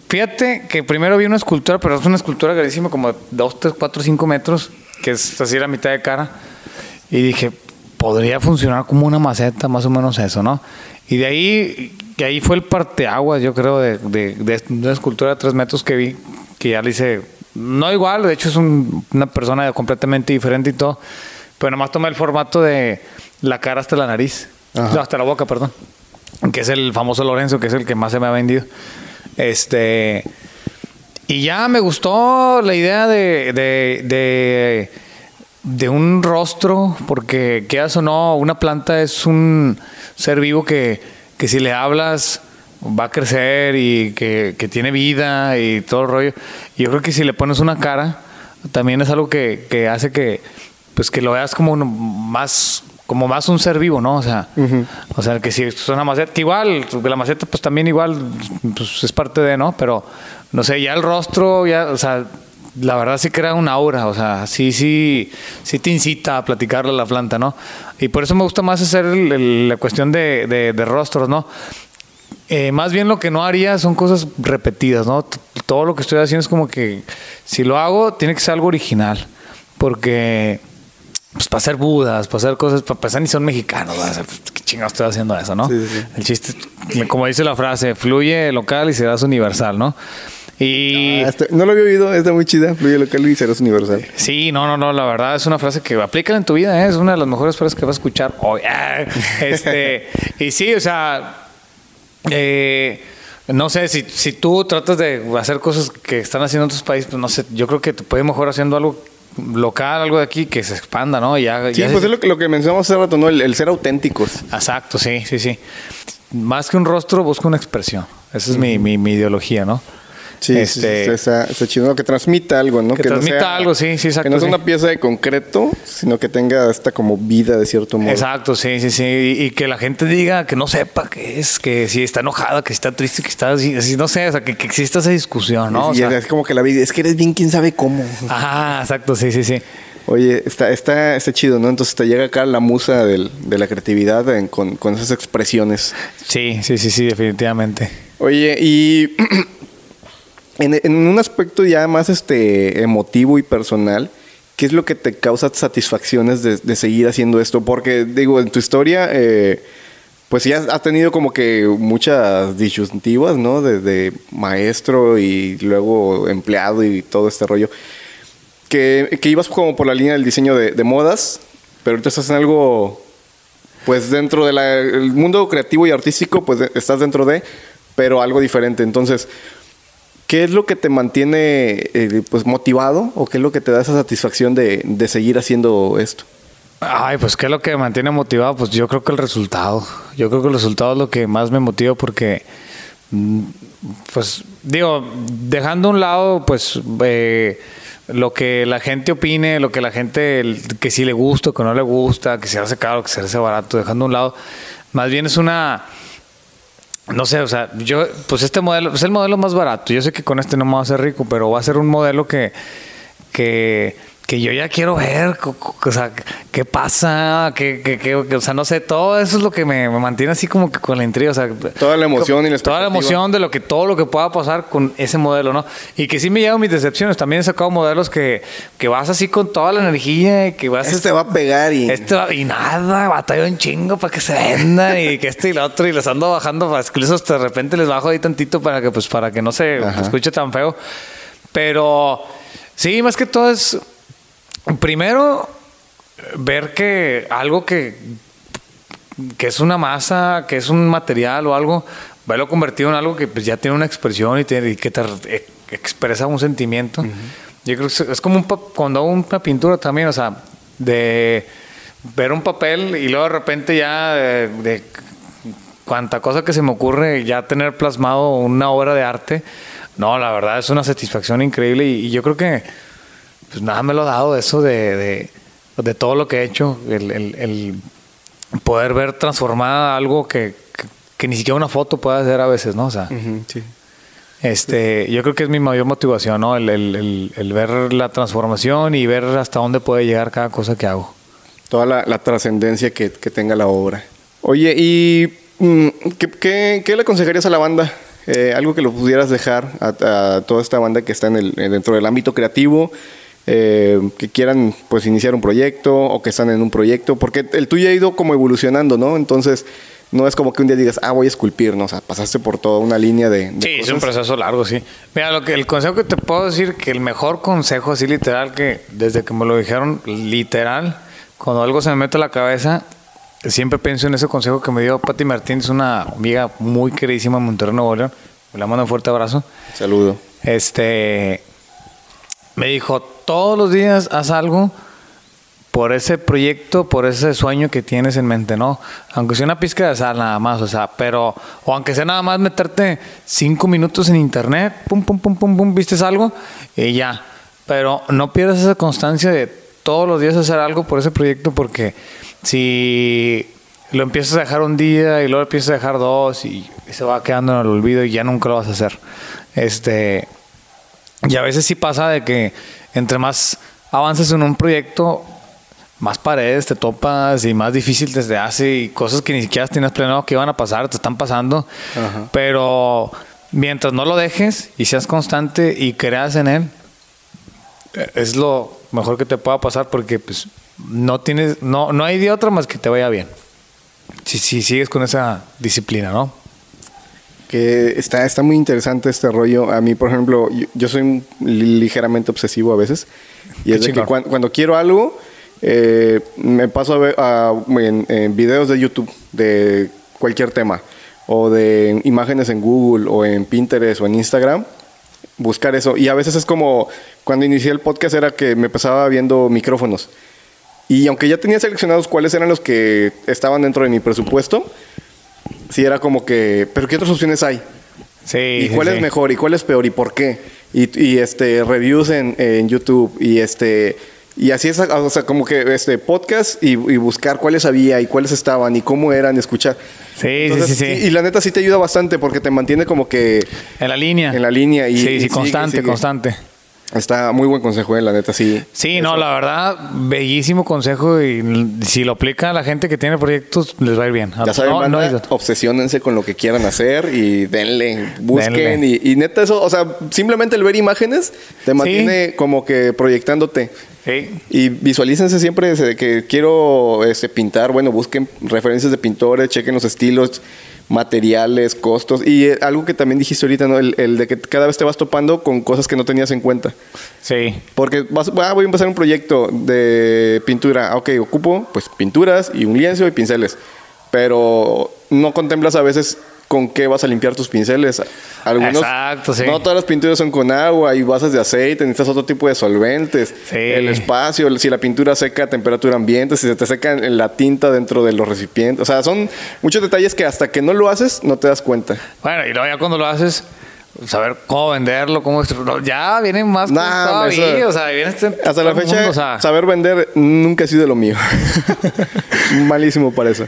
S2: Fíjate que primero vi una escultura, pero es una escultura grandísima, como 2, 3, 4, 5 metros, que es así la mitad de cara. Y dije, podría funcionar como una maceta, más o menos eso, ¿no? Y de ahí, que ahí fue el parteaguas, yo creo, de, de, de una escultura de 3 metros que vi, que ya le hice, no igual, de hecho es un- una persona completamente diferente y todo, pero nomás tomé el formato de la cara hasta la nariz,
S1: Ajá.
S2: no, hasta la boca, perdón, que es el famoso Lorenzo, que es el que más se me ha vendido. Este. Y ya me gustó la idea de, de, de, un rostro, porque quieras o no, una planta es un ser vivo que, que si le hablas va a crecer y que, que tiene vida y todo el rollo. Yo creo que si le pones una cara, también es algo que, que hace que, pues que lo veas como más como más un ser vivo, ¿no? O sea, o sea, que si es una maceta, que igual, la maceta pues también igual pues, es parte de, ¿no? Pero, no sé, ya el rostro, ya, o sea, la verdad sí crea un aura, o sea, sí, sí, sí te incita a platicarle a la planta, ¿no? Y por eso me gusta más hacer el- el- la cuestión de, de- de rostros, ¿no? Eh, más bien lo que no haría son cosas repetidas, ¿no? T- Todo lo que estoy haciendo es como que si lo hago, tiene que ser algo original. Porque, pues para hacer budas, para hacer cosas, para empezar ni son mexicanos, pues, ¿qué chingados estoy haciendo eso, no?
S1: Sí, sí.
S2: El chiste, como dice la frase, fluye local y serás universal, ¿no? Y.
S1: Ah, este- no lo había oído, está muy chida. Fluye local y serás universal.
S2: Sí, no, no, no, la verdad es una frase que aplícala en tu vida, ¿eh? es una de las mejores frases que vas a escuchar hoy. Este, y sí, o sea, eh, no sé, si, si tú tratas de hacer cosas que están haciendo otros países, pues no sé, yo creo que te puede mejor haciendo algo local, algo de aquí que se expanda, ¿no? Ya,
S1: Sí,
S2: ya
S1: pues
S2: se-
S1: es lo que, lo que mencionamos hace rato, ¿no? El, el ser auténticos.
S2: Exacto, sí, sí, sí. Más que un rostro, busco una expresión. Esa es mi, mi, mi ideología, ¿no?
S1: Sí,
S2: Este,
S1: sí, está, está chido. Que transmita algo, ¿no?
S2: Que transmita
S1: sea-
S2: algo, sí, sí, exacto,
S1: Que no sea
S2: sí.
S1: una pieza de concreto, sino que tenga esta como vida de cierto modo.
S2: Exacto, sí, sí, sí. Y, y que la gente diga que no sepa qué es, que si está enojada, que está triste, que está así, no sé, o sea, que, que exista esa discusión, ¿no?
S1: Y
S2: sea,
S1: es como que la vida, es que eres bien quién sabe cómo.
S2: ah, exacto, sí, sí, sí.
S1: Oye, está, está, está chido, ¿no? Entonces te llega acá la musa del- de la creatividad en- con, con esas expresiones.
S2: Sí, sí, sí, sí, definitivamente.
S1: Oye, y en, en un aspecto ya más este emotivo y personal, ¿qué es lo que te causa satisfacciones de, de seguir haciendo esto? Porque, digo, en tu historia, eh, pues ya has tenido como que muchas disyuntivas, ¿no? Desde maestro y luego empleado y todo este rollo. Que, que ibas como por la línea del diseño de, de modas, pero ahorita estás en algo, pues dentro del mundo creativo y artístico, pues de- estás dentro de, pero algo diferente. Entonces, ¿qué es lo que te mantiene eh, pues motivado o qué es lo que te da esa satisfacción de, de seguir haciendo esto?
S2: Ay, pues qué es lo que me mantiene motivado, pues yo creo que el resultado. Yo creo que el resultado es lo que más me motiva porque, mm, pues digo, dejando a un lado, pues eh, lo que la gente opine, lo que la gente, que si le gusta, que no le gusta, que se hace caro, que se hace barato, dejando a un lado, más bien es una... No sé, o sea, yo, pues este modelo es el modelo más barato. Yo sé que con este no me voy a hacer rico, pero va a ser un modelo que, que, que yo ya quiero ver, o sea, qué pasa, qué, qué- qué- o sea, no sé, todo eso es lo que me, me mantiene así como que con la intriga, o sea,
S1: Toda la emoción y la
S2: toda la emoción de lo que todo lo que pueda pasar con ese modelo, ¿no? Y que sí me llevan mis decepciones. También he sacado modelos que, que vas así con toda la energía y que vas
S1: Este va a pegar y...
S2: este va- y nada, batalla un chingo para que se venda y que este y lo otro y les ando bajando, incluso hasta de repente les bajo ahí tantito para que pues para que no se
S1: Ajá.
S2: escuche tan feo. Pero sí, más que todo es primero ver que algo que que es una masa, que es un material o algo, verlo convertido en algo que pues, ya tiene una expresión y, tiene- y que te e- expresa un sentimiento. Yo creo que es- como un cuando hago una pintura también, o sea, de ver un papel y luego de repente ya de, de cuanta cosa que se me ocurre, ya tener plasmado una obra de arte, no, la verdad es una satisfacción increíble y, y yo creo que pues nada me lo ha dado eso de, de, de todo lo que he hecho, el, el- el poder ver transformada algo que, que, que ni siquiera una foto puede hacer a veces, ¿no? O sea,
S1: sí.
S2: este, yo creo que es mi mayor motivación, ¿no? El, el- el- el ver la transformación y ver hasta dónde puede llegar cada cosa que hago.
S1: Toda la, la trascendencia que, que tenga la obra. Oye, ¿y mm, ¿qué, qué, qué le aconsejarías a la banda? Eh, algo que lo pudieras dejar a, a toda esta banda que está en el, dentro del ámbito creativo, eh, que quieran pues iniciar un proyecto o que están en un proyecto, porque el tuyo ha ido como evolucionando, ¿no? Entonces, no es como que un día digas, ah, voy a esculpir, ¿no? O sea, pasaste por toda una línea de... de
S2: Sí, es un
S1: cosas.
S2: proceso largo, sí. Mira, lo que, el consejo que te puedo decir, que el mejor consejo así literal, que desde que me lo dijeron literal, cuando algo se me mete a la cabeza, siempre pienso en ese consejo que me dio Patti Martínez, una amiga muy queridísima en Monterrey, Nuevo León. Le mando un fuerte abrazo.
S1: Saludo.
S2: Este me dijo, todos los días haz algo por ese proyecto, por ese sueño que tienes en mente, ¿no? Aunque sea una pizca de sal nada más, o sea, pero, o aunque sea nada más meterte cinco minutos en internet, pum, pum, pum, pum, pum, vistes algo y ya. Pero no pierdas esa constancia de todos los días hacer algo por ese proyecto porque si lo empiezas a dejar un día y luego empiezas a dejar dos y, se va quedando en el olvido y ya nunca lo vas a hacer. Este, y a veces sí pasa de que entre más avances en un proyecto, más paredes te topas y más difícil te hace y cosas que ni siquiera tenías planeado que iban a pasar, te están pasando.
S1: Ajá.
S2: Pero mientras no lo dejes y seas constante y creas en él, es lo mejor que te pueda pasar porque pues no tienes, no, no hay de otra más que te vaya bien. Si, si sigues con esa disciplina, ¿no?
S1: Que está, está muy interesante este rollo. A mí, por ejemplo, yo, yo soy ligeramente obsesivo a veces. Y
S2: Qué
S1: es de que
S2: chingón.
S1: cuan- cuando quiero algo, eh, me paso a ver a- en, en videos de YouTube de cualquier tema. O de imágenes en Google, o en Pinterest, o en Instagram. Buscar eso. Y a veces es como cuando inicié el podcast era que me pasaba viendo micrófonos. Y aunque ya tenía seleccionados cuáles eran los que estaban dentro de mi presupuesto, sí era como que, pero ¿qué otras opciones hay?
S2: Sí.
S1: ¿Y cuál
S2: sí.
S1: es mejor? ¿Y cuál es peor? ¿Y por qué? Y, y, este, reviews en, en YouTube y este... Y así es, o sea, como que este podcast y, y buscar cuáles había y cuáles estaban y cómo eran, escuchar.
S2: Sí,
S1: Entonces,
S2: sí, sí, sí.
S1: Y la neta sí te ayuda bastante porque te mantiene como que
S2: En la línea.
S1: en la línea y,
S2: sí,
S1: y sigue,
S2: constante,
S1: sigue.
S2: constante.
S1: Está muy buen consejo, eh, la neta, sí.
S2: Sí, no, la verdad, bellísimo consejo y si lo aplica a la gente que tiene proyectos, les va a ir bien.
S1: Ya saben,
S2: no,
S1: banda,
S2: no
S1: obsesiónense con lo que quieran hacer y denle, busquen.
S2: Denle.
S1: Y, y neta eso, o sea, simplemente el ver imágenes te mantiene como que proyectándote.
S2: Sí.
S1: Y visualícense siempre que quiero este, pintar, bueno, busquen referencias de pintores, chequen los estilos, materiales, costos. Y eh, algo que también dijiste ahorita, ¿no? El, el de que cada vez te vas topando con cosas que no tenías en cuenta.
S2: Sí.
S1: Porque vas, ah, voy a empezar un proyecto de pintura. Ah, Ok, ocupo pues pinturas y un lienzo y pinceles. Pero no contemplas a veces con qué vas a limpiar tus pinceles. Algunos,
S2: Exacto, sí.
S1: No todas las pinturas son con agua, hay bases de aceite, necesitas otro tipo de solventes.
S2: Sí.
S1: El espacio, si la pintura seca a temperatura ambiente, si se te seca en- la tinta dentro de los recipientes. O sea, son muchos detalles que hasta que no lo haces no te das cuenta.
S2: Bueno, y luego ya cuando lo haces, saber cómo venderlo, cómo ya vienen más
S1: Nah,
S2: cosas todavía,
S1: eso-
S2: o sea, viene este-
S1: Hasta la fecha,
S2: mundo, o sea,
S1: saber vender nunca ha sido lo mío. Malísimo para eso.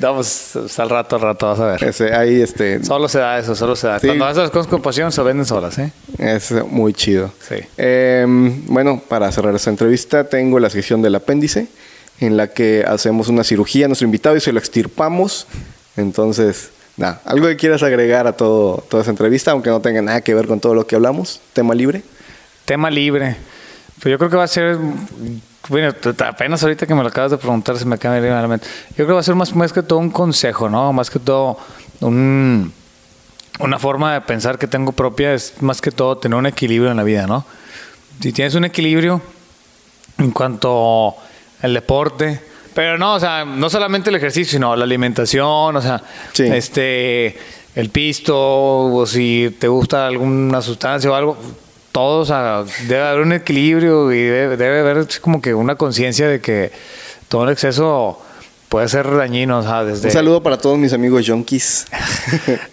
S2: Vamos, hasta al rato, al rato, vas a ver.
S1: Ese, ahí este,
S2: Solo se da eso, solo se da.
S1: Sí.
S2: Cuando haces las cosas con pasión, se venden solas, ¿eh?
S1: es muy chido.
S2: Sí.
S1: Em, bueno, para cerrar esta entrevista, tengo la sección del apéndice, en la que hacemos una cirugía a nuestro invitado y se lo extirpamos. Entonces, nada, algo que quieras agregar a todo, toda esa entrevista, aunque no tenga nada que ver con todo lo que hablamos, tema libre.
S2: Tema libre. Pues yo creo que va a ser. Bueno, apenas ahorita que me lo acabas de preguntar, se me acaba de venir a la mente. Yo creo que va a ser más, más que todo un consejo, ¿no? Más que todo un, una forma de pensar que tengo propia, es más que todo tener un equilibrio en la vida, ¿no? Si tienes un equilibrio en cuanto al deporte, pero no, o sea, no solamente el ejercicio, sino la alimentación, o sea,
S1: Sí.
S2: este, el pisto o si te gusta alguna sustancia o algo, todo, o sea, debe haber un equilibrio y debe, debe haber como que una conciencia de que todo el exceso puede ser dañino, o sea, desde...
S1: Un saludo para todos mis amigos junkies.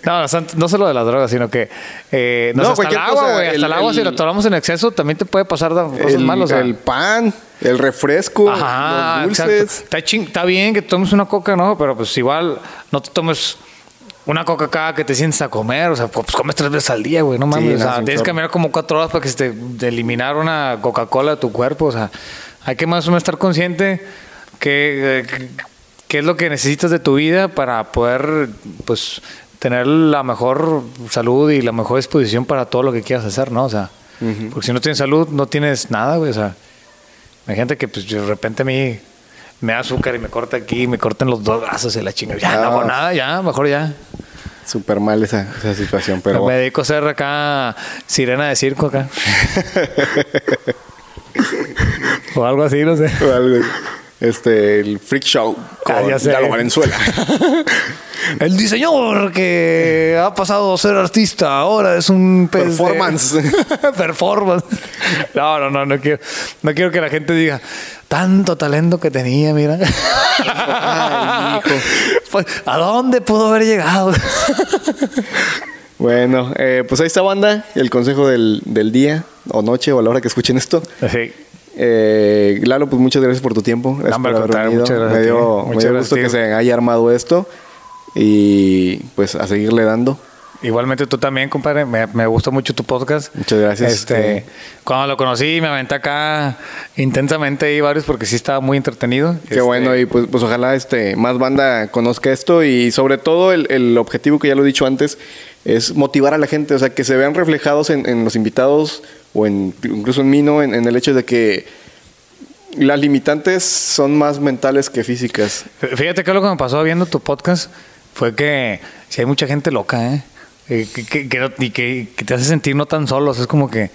S2: No, no, solo de las drogas, sino que... Eh, no, hasta el agua, güey. Hasta el,
S1: el-
S2: agua, si lo tomamos en exceso, también te puede pasar cosas
S1: el,
S2: malas. o sea.
S1: el pan, el refresco,
S2: Ajá,
S1: los dulces.
S2: Está, ching- está bien que tomes una coca, ¿no? Pero pues igual no te tomes una coca cada que te sientes a comer. O sea, pues comes tres veces al día, güey. No mames.
S1: Sí,
S2: o sea, tienes que caminar como cuatro horas para que se te eliminar una Coca-Cola de tu cuerpo. O sea, hay que más o menos estar consciente que, que- qué es lo que necesitas de tu vida para poder, pues, tener la mejor salud y la mejor disposición para todo lo que quieras hacer, ¿no? O sea, porque si no tienes salud, no tienes nada, güey. O sea, Imagínate que pues de repente a mí me da azúcar y me corta aquí, me cortan los dos brazos y la chingada. Ya, no
S1: Ah.
S2: nada, ya, mejor ya.
S1: Súper mal esa, esa situación, pero...
S2: me dedico a ser acá sirena de circo acá. o algo así, no sé.
S1: o algo. Este, el Freak Show con
S2: Ah, ya sé.
S1: Lalo Valenzuela.
S2: El diseñador que ha pasado a ser artista ahora es un pez de-
S1: Performance.
S2: Performance. No, no, no, no quiero, no quiero que la gente diga tanto talento que tenía, mira.
S1: Ay, hijo.
S2: Pues, ¿A dónde pudo haber llegado?
S1: Bueno, eh, pues ahí está banda, el consejo del, del día o noche o a la hora que escuchen esto.
S2: Sí.
S1: Eh, Lalo, pues muchas gracias por tu tiempo. Gracias
S2: Hombre,
S1: por haber
S2: muchas gracias
S1: Me dio, me dio gusto que se haya armado esto y pues a seguirle dando.
S2: Igualmente tú también, compadre. Me, me gustó mucho tu podcast.
S1: Muchas gracias.
S2: Este, cuando lo conocí, me aventé acá intensamente ahí varios porque sí estaba muy entretenido.
S1: Qué
S2: Este,
S1: bueno, y pues, pues ojalá este, más banda conozca esto y sobre todo el, el objetivo que ya lo he dicho antes es motivar a la gente, o sea, que se vean reflejados en, en los invitados o en, incluso en mí, ¿no? En, en el hecho de que las limitantes son más mentales que físicas.
S2: Fíjate que lo que me pasó viendo tu podcast fue que si hay mucha gente loca, ¿eh? Eh, que, que- y que, que te hace sentir no tan solos. Es como que,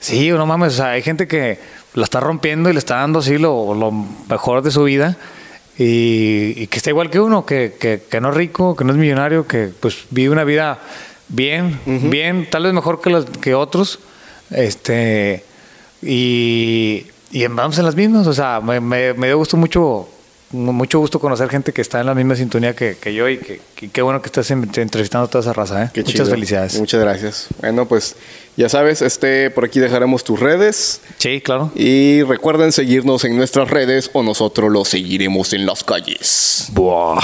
S2: sí, no mames, o sea, hay gente que la está rompiendo y le está dando así lo, lo mejor de su vida y, y que está igual que uno, que, que, que no es rico, que no es millonario, que pues vive una vida bien, bien, tal vez mejor que, los, que otros. Este, y, y vamos en las mismas, o sea, me, me, me dio gusto mucho, mucho gusto conocer gente que está en la misma sintonía que, que yo y que, que qué bueno que estás en- entrevistando a toda esa raza, ¿eh?
S1: Qué
S2: Muchas
S1: chido.
S2: felicidades.
S1: Muchas gracias. Bueno, pues ya sabes, este, por aquí dejaremos tus redes.
S2: Sí, claro.
S1: Y recuerden seguirnos en nuestras redes o nosotros los seguiremos en las calles.
S2: Buah.